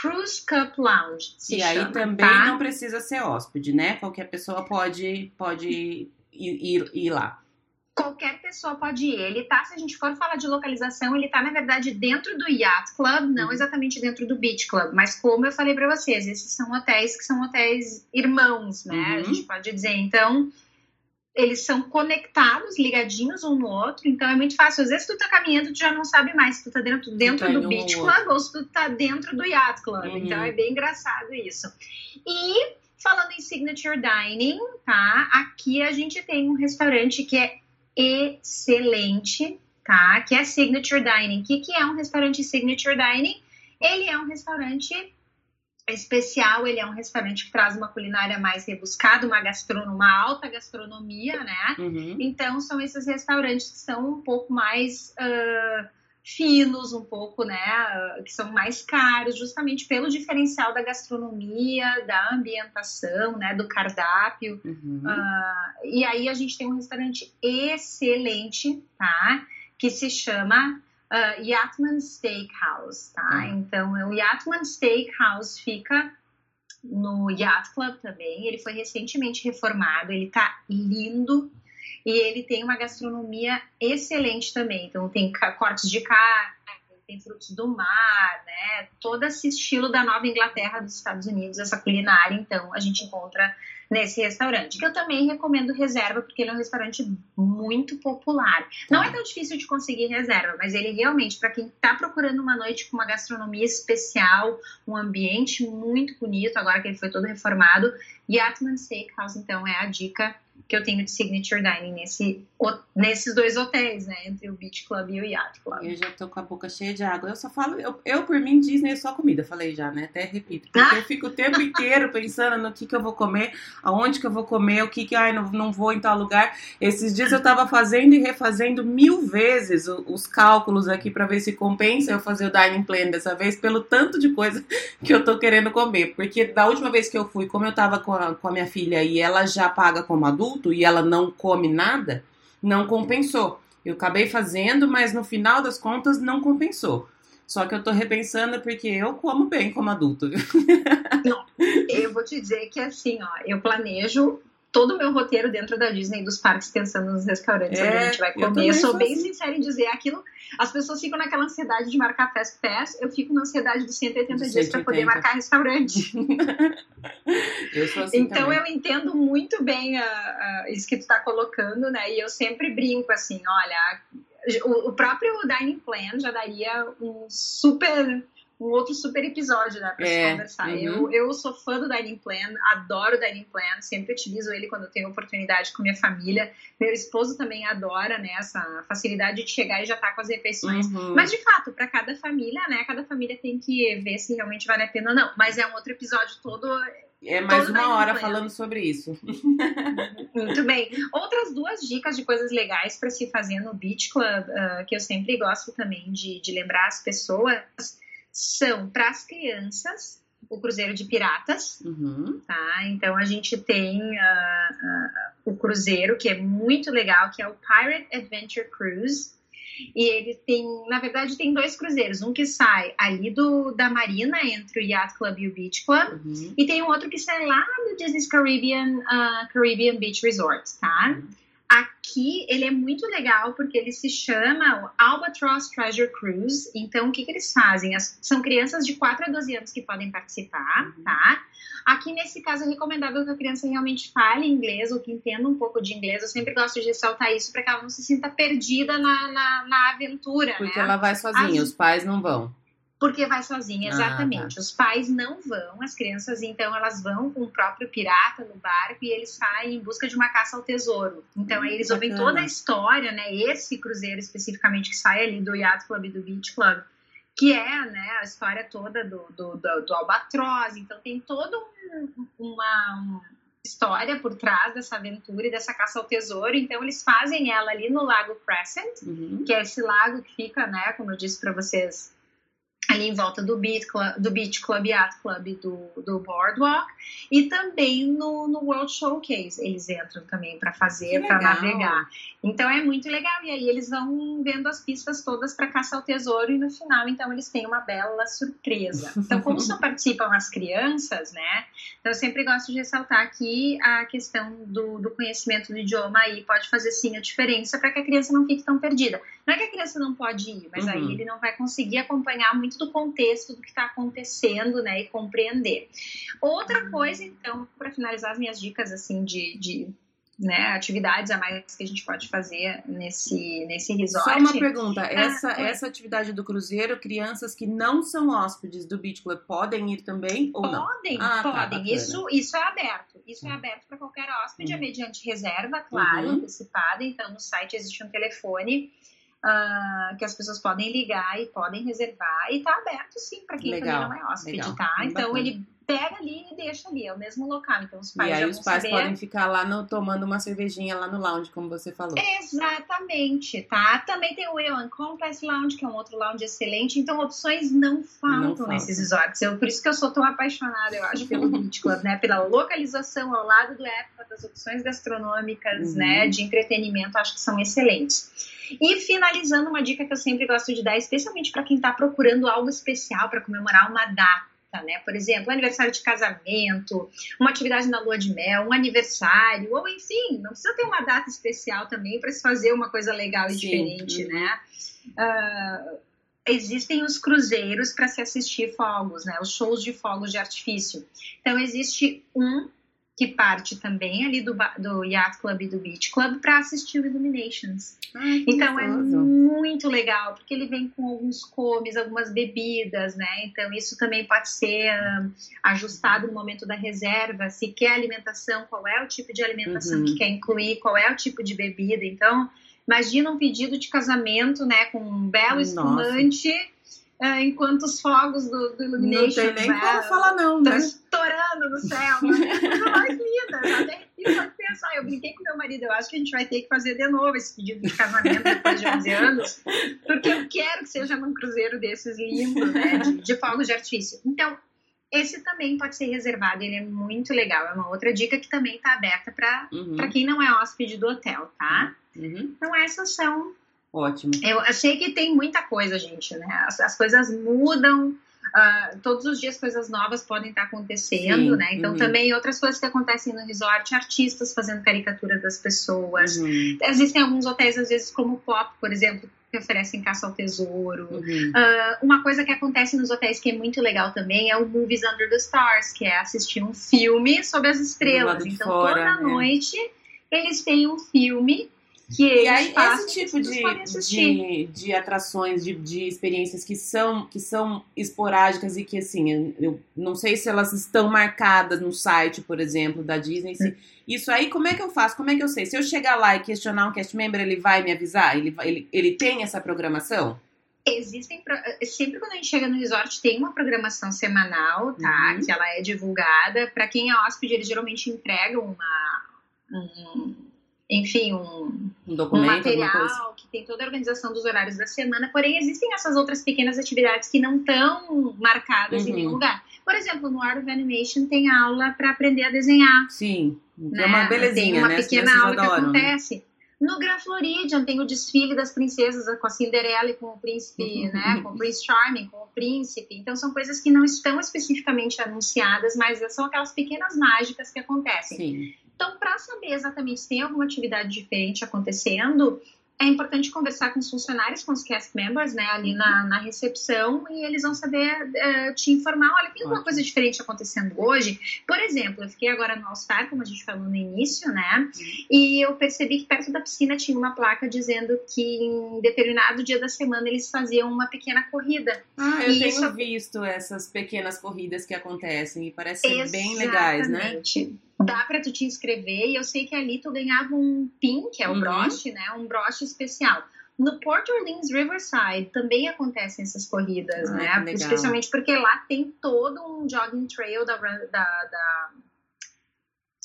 Cruise Cup Lounge. e chama, aí também tá? não precisa ser hóspede, né? Qualquer pessoa pode, pode ir, ir lá? Qualquer pessoa pode ir. Ele tá, se a gente for falar de localização, ele tá, na verdade, dentro do Yacht Club, não uhum. exatamente dentro do Beach Club. Mas como eu falei para vocês, esses são hotéis que são hotéis irmãos, né? Uhum. A gente pode dizer. Então, eles são conectados, ligadinhos um no outro, então é muito fácil. Às vezes tu tá caminhando, tu já não sabe mais se tu tá dentro, dentro tá do Beach Club ou se tu tá dentro do Yacht Club. Uhum. Então é bem engraçado isso. E Falando em Signature Dining, tá? Aqui a gente tem um restaurante que é excelente, tá? Que é Signature Dining. O que, que é um restaurante Signature Dining? Ele é um restaurante especial, ele é um restaurante que traz uma culinária mais rebuscada, uma gastronomia, uma alta gastronomia, né? Uhum. Então são esses restaurantes que são um pouco mais uh, finos um pouco, né, que são mais caros, justamente pelo diferencial da gastronomia, da ambientação, né, do cardápio. Uhum. Uh, e aí a gente tem um restaurante excelente, tá, que se chama uh, Yatman Steakhouse, tá? Uhum. Então, o Yatman Steakhouse fica no Yacht Club também. Ele foi recentemente reformado, ele tá lindo, e ele tem uma gastronomia excelente também. Então, tem cortes de carne, tem frutos do mar, né? Todo esse estilo da Nova Inglaterra dos Estados Unidos, essa culinária, então, a gente encontra nesse restaurante, que eu também recomendo reserva, porque ele é um restaurante muito popular. Não é tão difícil de conseguir reserva, mas ele realmente, para quem está procurando uma noite com uma gastronomia especial, um ambiente muito bonito, agora que ele foi todo reformado, Yatman Steakhouse, então, é a dica que eu tenho de Signature Dining nesse, nesses dois hotéis, né? Entre o Beach Club e o Yacht Club. Eu já tô com a boca cheia de água. Eu só falo, eu, eu por mim, Disney é só comida, falei já, né? Até repito. Porque ah. eu fico o tempo inteiro pensando no que, que eu vou comer, aonde que eu vou comer, o que que, ai, não, não vou em tal lugar. Esses dias eu tava fazendo e refazendo mil vezes os, os cálculos aqui para ver se compensa eu fazer o dining plan dessa vez, pelo tanto de coisa que eu tô querendo comer. Porque da última vez que eu fui, como eu tava com a, com a minha filha e ela já paga como adulto, e ela não come nada, não compensou. Eu acabei fazendo, mas no final das contas não compensou. Só que eu tô repensando porque eu como bem como adulto. Não, eu vou te dizer que assim, ó, eu planejo todo o meu roteiro dentro da Disney dos parques pensando nos restaurantes é, onde a gente vai comer. Eu, eu sou bem assim. sincera em dizer aquilo. As pessoas ficam naquela ansiedade de marcar Fast Pass, eu fico na ansiedade dos 180 dias para poder marcar restaurante. eu sou assim então também. eu entendo muito bem a, a, isso que tu está colocando, né? E eu sempre brinco assim, olha, o, o próprio Dining Plan já daria um super um outro super episódio, né, pra é, se conversar. Uhum. Eu, eu sou fã do Dining Plan, adoro o Dining Plan, sempre utilizo ele quando eu tenho oportunidade com minha família. Meu esposo também adora, né, essa facilidade de chegar e já estar tá com as refeições. Uhum. Mas, de fato, para cada família, né, cada família tem que ver se realmente vale a pena ou não. Mas é um outro episódio todo é mais uma hora falando sobre isso. Muito bem. Outras duas dicas de coisas legais para se fazer no Beach Club, uh, que eu sempre gosto também de, de lembrar as pessoas, são para as crianças o Cruzeiro de Piratas, uhum. tá? Então a gente tem uh, uh, o Cruzeiro, que é muito legal, que é o Pirate Adventure Cruise. E ele tem, na verdade, tem dois cruzeiros. Um que sai ali do, da Marina, entre o Yacht Club e o Beach Club. Uhum. E tem um outro que sai lá do Disney's Caribbean, uh, Caribbean Beach Resort, tá? Uhum. Aqui ele é muito legal porque ele se chama o Albatross Treasure Cruise. Então, o que, que eles fazem? As, são crianças de 4 a 12 anos que podem participar, uhum. tá? Aqui, nesse caso, é recomendável que a criança realmente fale inglês ou que entenda um pouco de inglês. Eu sempre gosto de ressaltar isso para que ela não se sinta perdida na, na, na aventura, Porque né? ela vai sozinha, As... os pais não vão porque vai sozinha, exatamente. Ah, tá. Os pais não vão, as crianças então elas vão com o próprio pirata no barco e eles saem em busca de uma caça ao tesouro. Então hum, aí eles bacana. ouvem toda a história, né? Esse cruzeiro especificamente que sai ali do Yacht Club e do Beach Club, que é né, a história toda do, do, do, do Albatroz. Então tem toda um, uma, uma história por trás dessa aventura e dessa caça ao tesouro. Então eles fazem ela ali no Lago Crescent, uhum. que é esse lago que fica, né, como eu disse para vocês, ali em volta do Beach Club, do Beach Club Yacht Club do, do Boardwalk e também no, no World Showcase eles entram também para fazer, para navegar. Então é muito legal e aí eles vão vendo as pistas todas para caçar o tesouro e no final então eles têm uma bela surpresa. Então como só participam as crianças, né? Então eu sempre gosto de ressaltar aqui a questão do, do conhecimento do idioma aí pode fazer sim a diferença para que a criança não fique tão perdida. Não é que a criança não pode ir, mas uhum. aí ele não vai conseguir acompanhar muito do contexto do que está acontecendo, né, e compreender. Outra uhum. coisa, então, para finalizar as minhas dicas, assim, de, de né, atividades a mais que a gente pode fazer nesse, nesse resort. Só uma pergunta, ah, essa, essa atividade do cruzeiro, crianças que não são hóspedes do Beach Club podem ir também ou não? Podem, ah, tá, podem. Tá, isso, isso é aberto. Isso é hum. aberto para qualquer hóspede, é uhum. mediante reserva, claro, uhum. antecipada. Então, no site existe um telefone uh, que as pessoas podem ligar e podem reservar. E tá aberto sim para quem legal, também não é hóspede, tá? Então bacana. ele pega ali e deixa ali, é o mesmo local. Então os pais E aí os pais saber... podem ficar lá no, tomando uma cervejinha lá no lounge, como você falou. Exatamente, tá? Também tem o Elan Complex Lounge, que é um outro lounge excelente. Então opções não faltam, não nesses resorts. Eu, por isso que eu sou tão apaixonada, eu acho, pelo Beach Club, né? Pela localização ao lado do Epcot, das opções gastronômicas, uhum. né? De entretenimento, acho que são excelentes. E finalizando, uma dica que eu sempre gosto de dar, especialmente para quem está procurando algo especial para comemorar uma data. Né? Por exemplo, um aniversário de casamento, uma atividade na lua de mel, um aniversário, ou enfim, não precisa ter uma data especial também para se fazer uma coisa legal e Sim. diferente, né? Uh, existem os cruzeiros para se assistir fogos, né? Os shows de fogos de artifício. Então existe um que parte também ali do, do Yacht Club e do Beach Club para assistir o Illuminations. Ai, então é muito legal, porque ele vem com alguns comes, algumas bebidas, né? Então isso também pode ser uh, ajustado no momento da reserva, se quer alimentação, qual é o tipo de alimentação uhum. que quer incluir, qual é o tipo de bebida. Então, imagina um pedido de casamento, né, com um belo espumante. É, enquanto os fogos do, do Illumination. Não tem nem né, como falar, não, né? estourando no céu. Coisa mais linda. Até só pensar. Eu brinquei com meu marido, eu acho que a gente vai ter que fazer de novo esse pedido de casamento depois de 11 anos, porque eu quero que seja num cruzeiro desses lindos, né? De, de fogos de artifício. Então, esse também pode ser reservado, ele é muito legal. É uma outra dica que também está aberta para uhum. quem não é hóspede do hotel, tá? Uhum. Então, essas são Ótimo. Eu achei que tem muita coisa, gente, né? As, as coisas mudam, uh, todos os dias coisas novas podem estar acontecendo, Sim, né? Então uhum. também outras coisas que acontecem no resort, artistas fazendo caricatura das pessoas. Uhum. Existem alguns hotéis, às vezes, como o Pop, por exemplo, que oferecem caça ao tesouro. Uhum. Uh, uma coisa que acontece nos hotéis que é muito legal também é o Movies Under the Stars, que é assistir um filme sobre as estrelas. Então, fora, toda é. noite eles têm um filme que e aí, esse tipo de, de, de atrações, de, de experiências que são, que são esporádicas e que, assim, eu não sei se elas estão marcadas no site, por exemplo, da Disney. se- isso aí, como é que eu faço? Como é que eu sei? Se eu chegar lá e questionar um cast member, ele vai me avisar? Ele, ele, ele tem essa programação? Existem, sempre quando a gente chega no resort, tem uma programação semanal, tá? Uhum. Que ela é divulgada. Para quem é hóspede, eles geralmente entregam uma. Um, enfim, um, Um um material que tem toda a organização dos horários da semana, porém existem essas outras pequenas atividades que não estão marcadas em Uhum. nenhum lugar. Por exemplo, no Art of Animation tem aula para aprender a desenhar. Sim. né? É uma tem belezinha, uma né? Pequena aula que adoram, né? acontece. No Grand Floridian tem o desfile das princesas com a Cinderela e com o príncipe, Uhum. né? Com o Prince Charming, com o príncipe. Então são coisas que não estão especificamente anunciadas, mas são aquelas pequenas mágicas que acontecem. Sim. Então, para saber exatamente se tem alguma atividade diferente acontecendo, é importante conversar com os funcionários, com os cast members, né, ali na, na recepção, e eles vão saber eh, te informar. Olha, tem alguma coisa diferente acontecendo hoje? Por exemplo, eu fiquei agora no All-Star, como a gente falou no início, né? E eu percebi que perto da piscina tinha uma placa dizendo que em determinado dia da semana eles faziam uma pequena corrida. Ah, eu E tenho isso- visto essas pequenas corridas que acontecem e parecem bem legais, né? Exatamente. Dá pra tu te inscrever e eu sei que ali tu ganhava um pin, que é o Uhum. broche, né? Um broche especial. No Port Orleans Riverside também acontecem essas corridas, Ah, né? Especialmente porque lá tem todo um jogging trail da, da, da-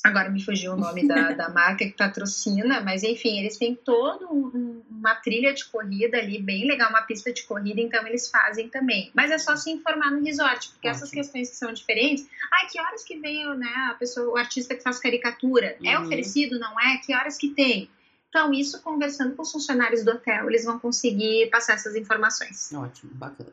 Agora me fugiu o nome da, da marca que patrocina, mas enfim, eles têm todo um- um- uma trilha de corrida ali, bem legal, uma pista de corrida, então eles fazem também. Mas é só se informar no resort, porque essas questões que são diferentes, ai, que horas que vem né, a pessoa, o artista que faz caricatura? É Uhum. oferecido, não é? Que horas que tem? Então, isso conversando com os funcionários do hotel, eles vão conseguir passar essas informações. Ótimo, bacana.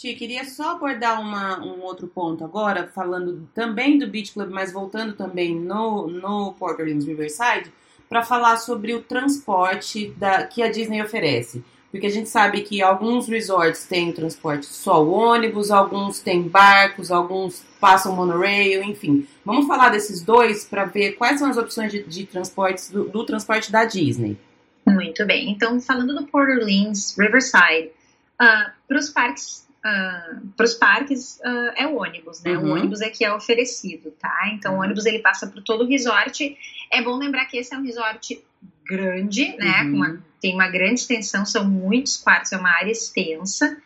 Tia, queria só abordar uma, um outro ponto agora, falando também do Beach Club, mas voltando também no, no Port Orleans Riverside, para falar sobre o transporte da, que a Disney oferece. Porque a gente sabe que alguns resorts têm transporte só o ônibus, alguns têm barcos, alguns passam monorail, enfim. Vamos falar desses dois para ver quais são as opções de, de transportes do, do transporte da Disney. Muito bem. Então, falando do Port Orleans Riverside, para os parques, para os parques ah, é o ônibus, né? Uhum. O ônibus é que é oferecido, tá? Então, o Uhum. ônibus ele passa por todo o resort. É bom lembrar que esse é um resort grande, né? Uhum. Uma- tem uma grande extensão, são muitos quartos, é uma área extensa.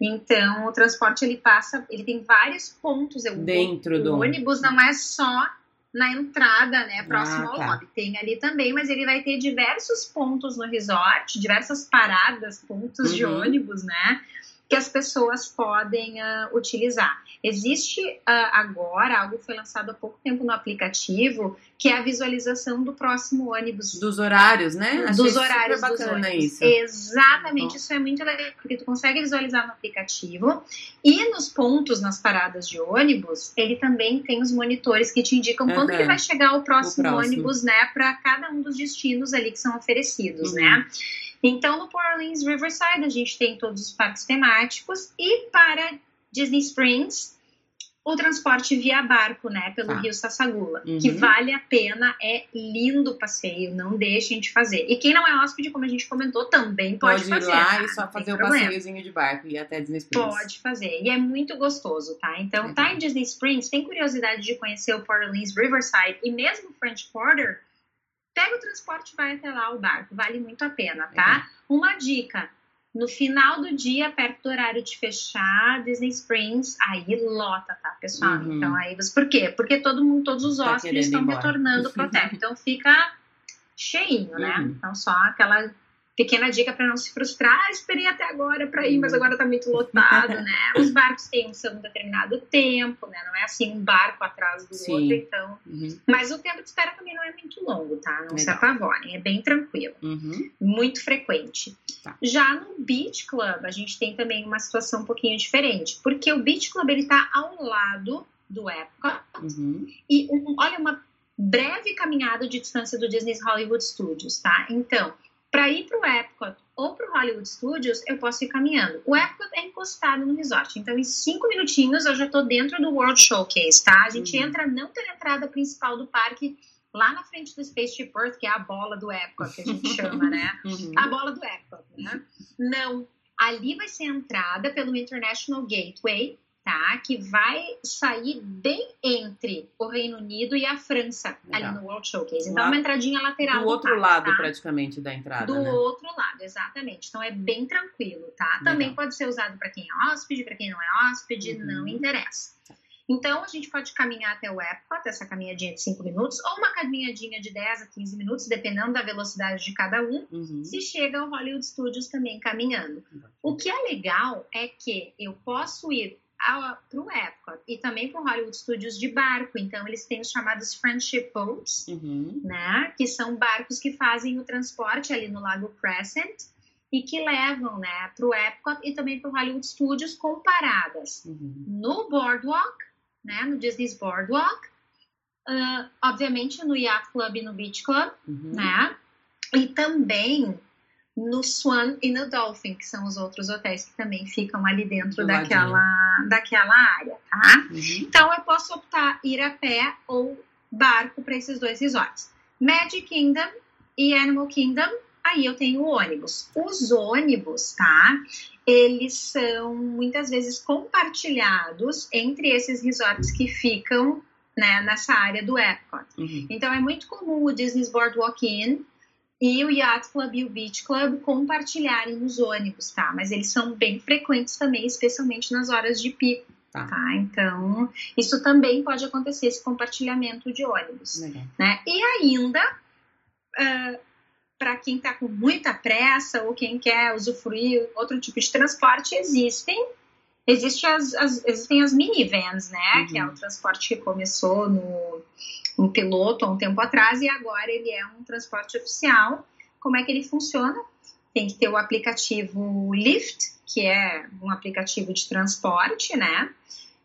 Então, o transporte ele passa, ele tem vários pontos. Eu, Dentro o do- ônibus não é só na entrada, né, próximo Ah, ao tá. lobby. Tem ali também, mas ele vai ter diversos pontos no resort, diversas paradas, pontos de Uhum. ônibus, né, que as pessoas podem ah, utilizar. Existe ah, agora algo que foi lançado há pouco tempo no aplicativo, que é a visualização do próximo ônibus Dos horários, né? Achei dos horários super dos bacana ônibus. isso. Exatamente, Bom. isso é muito legal, porque tu consegue visualizar no aplicativo e nos pontos, nas paradas de ônibus, ele também tem os monitores que te indicam quando Aham. que vai chegar o próximo, O próximo. ônibus, né, para cada um dos destinos ali que são oferecidos, Uhum. né? Então, no Port Orleans Riverside, a gente tem todos os parques temáticos e para Disney Springs, o transporte via barco, né, pelo Tá. Rio Sassagula, Uhum. que vale a pena, é lindo o passeio, não deixem de fazer. E quem não é hóspede, como a gente comentou, também pode, Pode, fazer. ir lá tá? e só fazer o problema. passeiozinho de barco e até Disney Springs. Pode fazer. E é muito gostoso, tá? Então, Legal. tá em Disney Springs, tem curiosidade de conhecer o Port Orleans Riverside e mesmo o French Quarter, pega o transporte e vai até lá o barco. Vale muito a pena, tá? Uma dica. No final do dia, perto do horário de fechar Disney Springs, aí lota, tá, pessoal? Uhum. Então aí você. Por quê? Porque todo mundo, todos os Tá hóspedes ir estão retornando pro hotel. Então fica cheinho, né? Uhum. Então só aquela pequena dica para não se frustrar. Ah, esperei até agora para ir, mas agora tá muito lotado, né? Os barcos têm um seu determinado tempo, né? Não é assim um barco atrás do Sim. outro, então. Uhum, Mas o tempo de espera também não é muito longo, tá? Não se Legal. apavorem, é bem tranquilo uhum. muito frequente. Tá. Já no Beach Club, a gente tem também uma situação um pouquinho diferente, porque o Beach Club ele tá ao lado do Epcot Uhum. e um- olha uma breve caminhada de distância do Disney's Hollywood Studios, tá? Então, para ir para o Epcot ou para o Hollywood Studios, eu posso ir caminhando. O Epcot é encostado no resort, então em cinco minutinhos eu já tô dentro do World Showcase, tá? A gente Uhum. entra não pela entrada principal do parque, lá na frente do Spaceship Earth, que é a bola do Epcot, que a gente chama, né? Uhum. A bola do Epcot, né? Não. Ali vai ser a entrada pelo International Gateway, tá? Que vai sair bem entre o Reino Unido e a França, Legal. ali no World Showcase. Então, uma entradinha lateral Do outro parque, lado, tá? praticamente, da entrada, Do né? outro lado, exatamente. Então é bem tranquilo, tá? Legal. Também pode ser usado para quem é hóspede, para quem não é hóspede, Uhum. não interessa. Então a gente pode caminhar até o Epcot, essa caminhadinha de 5 minutos, ou uma caminhadinha de 10 a 15 minutos, dependendo da velocidade de cada um. Uhum. Se chega ao Hollywood Studios também caminhando. O que é legal é que eu posso ir para o Epcot e também para o Hollywood Studios de barco. Então eles têm os chamados Friendship Boats, Uhum. né? Que são barcos que fazem o transporte ali no Lago Crescent e que levam, né, para o Epcot e também para o Hollywood Studios com paradas Uhum. no Boardwalk, né, no Disney's Boardwalk, ah, obviamente no Yacht Club e no Beach Club, Uhum. né? E também no Swan e no Dolphin, que são os outros hotéis que também ficam ali dentro daquela, daquela área, tá? Uhum. Então eu posso optar ir a pé ou barco para esses dois resorts. Magic Kingdom e Animal Kingdom, aí eu tenho o ônibus. Os ônibus, tá? Eles são muitas vezes compartilhados entre esses resorts que ficam né, nessa área do Epcot. Uhum. Então é muito comum o Disney's Boardwalk Inn e o Yacht Club e o Beach Club compartilharem os ônibus, tá? Mas eles são bem frequentes também, especialmente nas horas de pico, Tá. tá? Então, isso também pode acontecer, esse compartilhamento de ônibus, Legal. né? E ainda, para quem tá com muita pressa ou quem quer usufruir outro tipo de transporte, existem Existe as, as- existem as minivans, né? Uhum. Que é o transporte que começou no, no piloto há um tempo atrás e agora ele é um transporte oficial. Como é que ele funciona? Tem que ter o aplicativo Lyft, que é um aplicativo de transporte, né?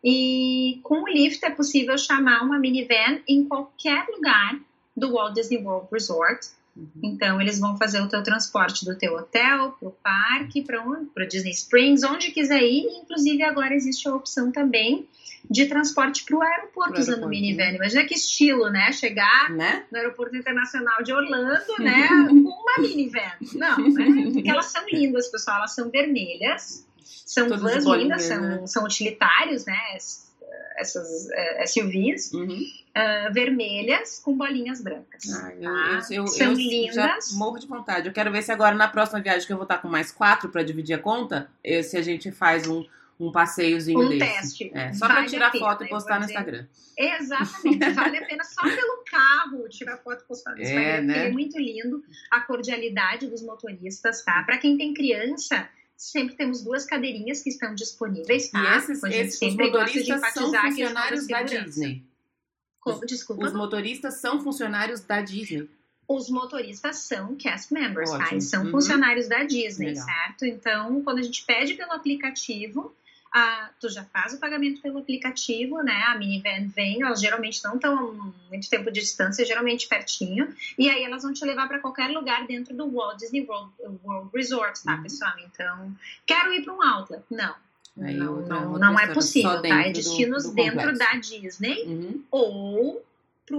E com o Lyft é possível chamar uma minivan em qualquer lugar do Walt Disney World Resort. Uhum. Então, eles vão fazer o teu transporte do teu hotel para o parque, para onde? Para Disney Springs, onde quiser ir. Inclusive, agora existe a opção também de transporte para o aeroporto usando aeroporto, minivan. Imagina que estilo, né? Chegar Né? no aeroporto internacional de Orlando, né? com uma minivan. Não, né? Porque elas são lindas, pessoal. Elas são vermelhas. São Todas vans lindas, são, né? são utilitários, né? Es- Essas eh, SUVs Uhum. Ah, vermelhas com bolinhas brancas. Ah, eu, tá? eu, eu, São eu lindas. morro de vontade. Eu quero ver se agora na próxima viagem que eu vou estar com mais quatro para dividir a conta, eh, se a gente faz um, um passeiozinho Um desse. teste. É, só para Vale tirar a pena, foto e eu postar no. Instagram. Exatamente, vale a pena só pelo carro tirar foto e postar no É, Instagram, né? porque é muito lindo a cordialidade dos motoristas, tá? Para quem tem criança, sempre temos duas cadeirinhas que estão disponíveis, tá? E esses, esses os motoristas são funcionários da. Disney. Como- Desculpa. Os motoristas são funcionários da Disney. Os motoristas são cast members, tá? Ótimo. São Uhum. funcionários da Disney, Legal. certo? Então, quando a gente pede pelo aplicativo, ah, tu já faz o pagamento pelo aplicativo, né? A minivan vem, elas geralmente não estão muito tempo de distância, geralmente pertinho, e aí elas vão te levar para qualquer lugar dentro do Walt Disney World, World Resort, tá, Uhum. pessoal? Então, quero ir para um outlet. Não. Aí não, outra- não, outra não é possível, tá? É dentro do- destinos do dentro da Disney Uhum. ou pro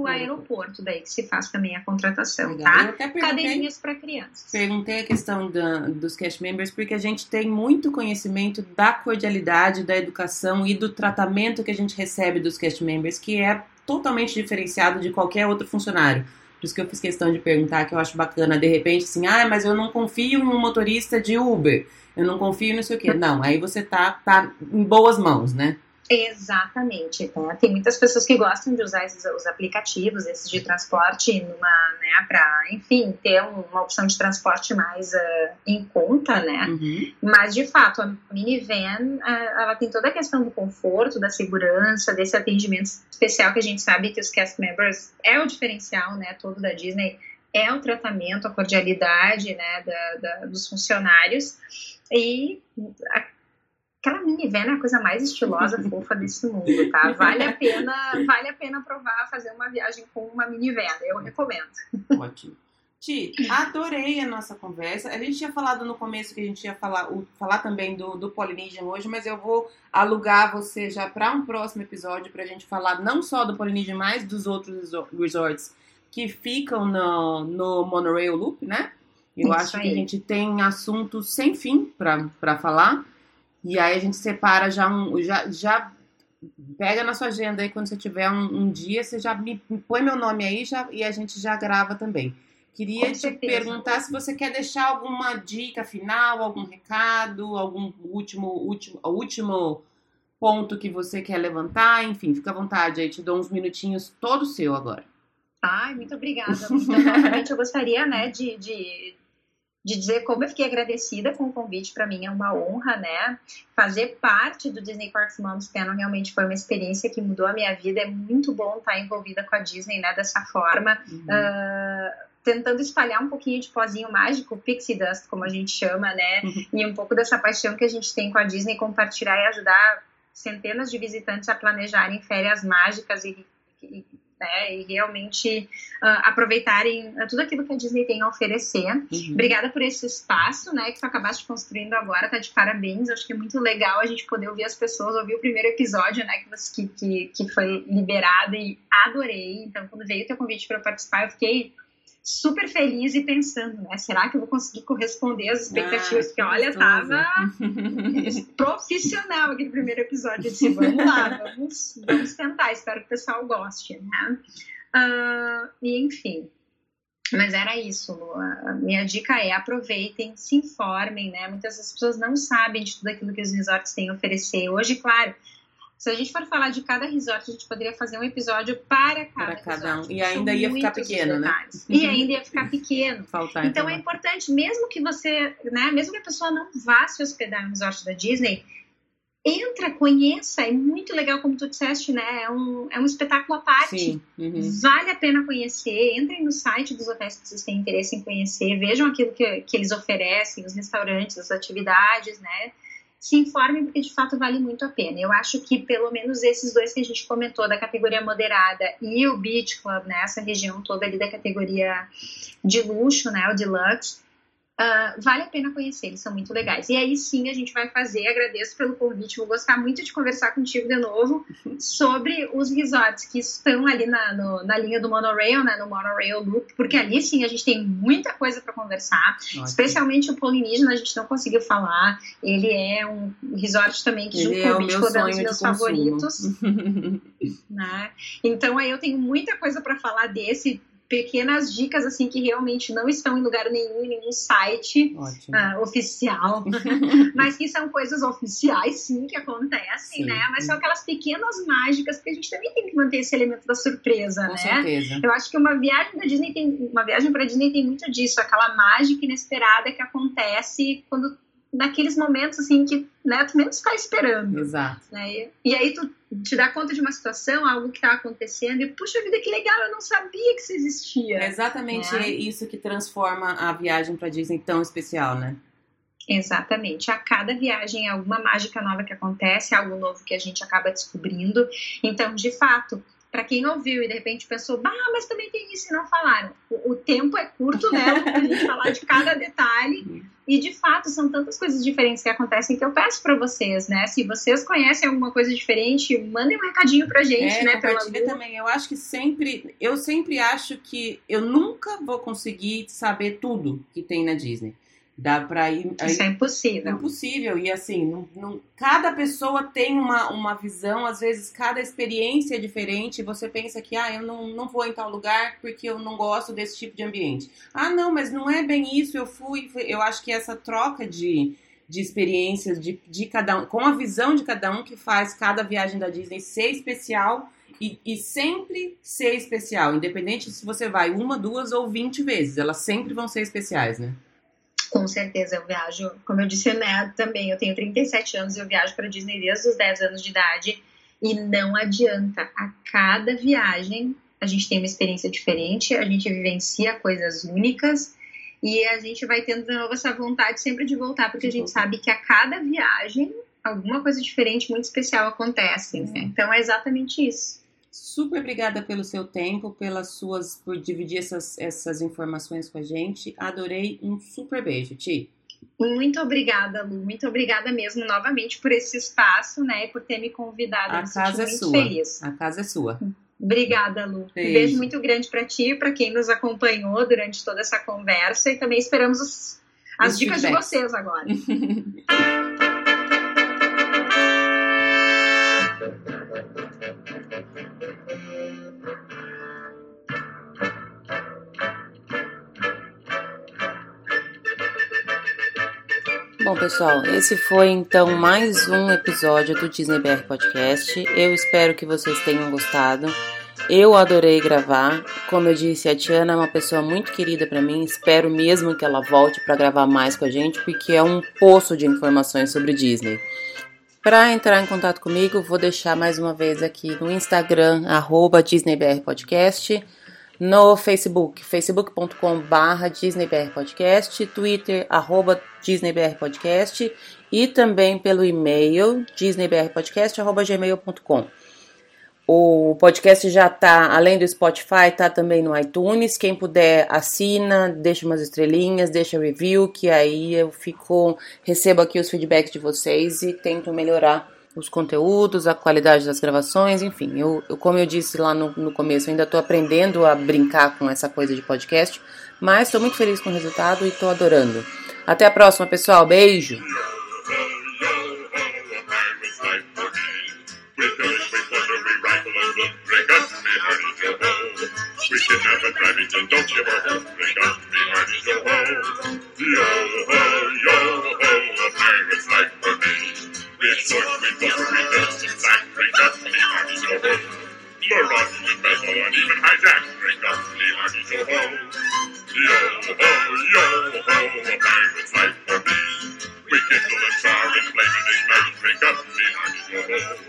Pro aeroporto, daí que se faz também a contratação, Legal. tá? Eu até perguntei, Cadeirinhas para crianças. perguntei a questão da- dos cast members porque a gente tem muito conhecimento da cordialidade, da educação e do tratamento que a gente recebe dos cast members, que é totalmente diferenciado de qualquer outro funcionário. Por isso que eu fiz questão de perguntar, que eu acho bacana, de repente, assim, ah, mas eu não confio em um motorista de Uber, eu não confio em não sei o quê. Não, aí você tá, tá em boas mãos, né? Exatamente. Tá? Tem muitas pessoas que gostam de usar esses, os aplicativos, esses de transporte, numa, né, para, enfim, ter um- uma opção de transporte mais ah, em conta, né? Uhum. Mas, de fato, a minivan, ah, ela tem toda a questão do conforto, da segurança, desse atendimento especial que a gente sabe que os cast members é o diferencial, né, todo da Disney, é o tratamento, a cordialidade, né, da, da- dos funcionários. E a- aquela minivan é a coisa mais estilosa, fofa desse mundo, tá? Vale a pena, vale a pena provar fazer uma viagem com uma minivan, eu recomendo. Ótimo. Ti, adorei a nossa conversa. A gente tinha falado no começo que a gente ia falar, o- falar também do, do Polynesian hoje, mas eu vou alugar você já para um próximo episódio para a gente falar não só do Polynesian, mas dos outros reso- resorts que ficam no, no Monorail Loop, né? Eu Isso acho que aí. a gente tem assuntos sem fim para falar. E aí a gente separa já um. Já, já pega na sua agenda aí quando você tiver um, um dia, você já me, me põe meu nome aí já, e a gente já grava também. Queria te perguntar se você quer deixar alguma dica final, algum recado, algum último, último, último ponto que você quer levantar, enfim, fica à vontade aí, te dou uns minutinhos todo seu agora. Ai, muito obrigada. Então, novamente, eu gostaria, né, de, de, de dizer como eu fiquei agradecida com o convite. Para mim é uma honra, né? Fazer parte do Disney Parks Moms Panel realmente foi uma experiência que mudou a minha vida. É muito bom estar envolvida com a Disney, né, dessa forma. Uhum. Ah, tentando espalhar um pouquinho de pozinho mágico, pixie dust, como a gente chama, né? E um pouco dessa paixão que a gente tem com a Disney, compartilhar e ajudar centenas de visitantes a planejarem férias mágicas e, e, né, e realmente ah, aproveitarem ah, tudo aquilo que a Disney tem a oferecer. Uhum. Obrigada por esse espaço, né, que tu acabaste construindo agora, tá de parabéns. Acho que é muito legal a gente poder ouvir as pessoas, ouvir o primeiro episódio, né, que, que, que foi liberado e adorei. Então, quando veio o teu convite para participar, eu fiquei super feliz e pensando, né, será que eu vou conseguir corresponder às expectativas? Ah, Porque, olha, tava profissional aquele primeiro episódio. Eu disse, vamos lá, vamos, vamos tentar, espero que o pessoal goste, né? Ah, e enfim. Mas era isso, Lu. A minha dica é aproveitem, se informem, né? Muitas das pessoas não sabem de tudo aquilo que os resorts têm a oferecer. Hoje, claro, se a gente for falar de cada resort, a gente poderia fazer um episódio para cada, Para cada resort, um. E ainda ia ficar pequeno, né? detalhes. E ainda ia ficar pequeno. Faltar Então é informação. importante, mesmo que você, né, mesmo que a pessoa não vá se hospedar no resort da Disney, entra, conheça, é muito legal, como tu disseste, né? É um, é um espetáculo à parte. Sim. Uhum. Vale a pena conhecer. Entrem no site dos hotéis que vocês têm interesse em conhecer, vejam aquilo que, que eles oferecem, os restaurantes, as atividades, né? Se informem, porque de fato vale muito a pena. Eu acho que pelo menos esses dois que a gente comentou, da categoria moderada e o Beach Club, né? Essa região toda ali da categoria de luxo, né? O Deluxe. Ah, vale a pena conhecer, eles são muito legais. E aí sim a gente vai fazer, agradeço pelo convite, vou gostar muito de conversar contigo de novo sobre os resorts que estão ali na, no- na linha do monorail, né, no monorail loop, porque ali sim a gente tem muita coisa para conversar, Ótimo. especialmente o Polynesian a gente não conseguiu falar, ele é um resort também que junto Ele com é Club é um dos meus favoritos, né, então aí eu tenho muita coisa para falar desse, pequenas dicas assim que realmente não estão em lugar nenhum, em nenhum site ah, oficial, mas que são coisas oficiais, sim, que acontecem, Sim. né? Mas são aquelas pequenas mágicas que a gente também tem que manter esse elemento da surpresa, Com né? certeza. Eu acho que uma viagem da Disney tem, uma viagem para Disney tem muito disso, aquela mágica inesperada que acontece quando naqueles momentos assim que né, tu menos está esperando, Exato. né? E, aí tu te dá conta de uma situação, algo que tá acontecendo e puxa vida que legal, eu não sabia que isso existia. É exatamente É. isso que transforma a viagem para Disney tão especial, né? Exatamente. A cada viagem é alguma mágica nova que acontece, algo novo que a gente acaba descobrindo. Então, de fato, para quem ouviu e de repente pensou, bah, mas também tem isso e não falaram. O, o tempo é curto, né? Pra gente falar de cada detalhe. E de fato, são tantas coisas diferentes que acontecem que eu peço para vocês, né? Se vocês conhecem alguma coisa diferente, mandem um recadinho pra gente, é, né? Pela também. Eu acho que sempre, eu sempre acho que eu nunca vou conseguir saber tudo que tem na Disney. Dá pra ir, Isso é É impossível. impossível. E assim, não, não- cada pessoa tem uma, uma visão, às vezes cada experiência é diferente. Você pensa que, ah, eu não, não vou em tal lugar porque eu não gosto desse tipo de ambiente. Ah, não, mas não é bem isso, eu fui. fui- Eu acho que essa troca de, de experiências de, de cada um, com a visão de cada um que faz cada viagem da Disney ser especial. E, e sempre ser especial, independente se você vai uma, duas ou vinte vezes, elas sempre vão ser especiais, né? Com certeza, eu viajo, como eu disse, né, também, eu tenho 37 anos e eu viajo para Disney desde os 10 anos de idade e não adianta, a cada viagem a gente tem uma experiência diferente, a gente vivencia coisas únicas e a gente vai tendo de novo essa vontade sempre de voltar, porque a gente sabe que a cada viagem alguma coisa diferente, muito especial acontece, né? Então é exatamente isso. Super obrigada pelo seu tempo, pelas suas, por dividir essas, essas informações com a gente. Adorei. Um super beijo, Ti. Muito obrigada, Lu. Muito obrigada mesmo novamente por esse espaço, né? E por ter me convidado. A me casa é sua. feliz. A casa é sua. Obrigada, Lu. Beijo. Um beijo muito grande para ti e para quem nos acompanhou durante toda essa conversa e também esperamos os, as os dicas feedbacks. de vocês agora. Bom, pessoal, esse foi então mais um episódio do Disney BR Podcast. Eu espero que vocês tenham gostado. Eu adorei gravar. Como eu disse, a Tiana é uma pessoa muito querida para mim. Espero mesmo que ela volte para gravar mais com a gente, porque é um poço de informações sobre Disney. Para entrar em contato comigo, vou deixar mais uma vez aqui no Instagram, DisneyBRPodcast no Facebook, facebook.com.br DisneyBRPodcast, Twitter, arroba DisneyBRPodcast e também pelo e-mail disneybrpodcast.gmail.com. O podcast já está, além do Spotify, está também no iTunes. Quem puder, assina, deixa umas estrelinhas, deixa review, que aí eu fico, recebo aqui os feedbacks de vocês e tento melhorar os conteúdos, a qualidade das gravações, enfim. Eu, eu como eu disse lá no, no começo, ainda estou aprendendo a brincar com essa coisa de podcast, mas estou muito feliz com o resultado e estou adorando. Até a próxima, pessoal. Beijo! Yo ho, yo ho, a pirate's life for me. Red sword, red buff, red dust, and black, red dust, the army's no hope. Murdoch, and Bethel, and even hijack, red dust, the army's no. Yo ho, yo ho, a pirate's life for me. We kindle a char and flame and ignite, red dust, the army's no hope.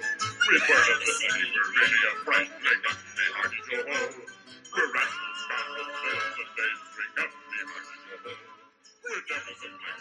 We burn up the city, we're really a fright, red dust, the army's no. We're rascals, scoundrels, and days, red dust, the army's no. We're devils and black.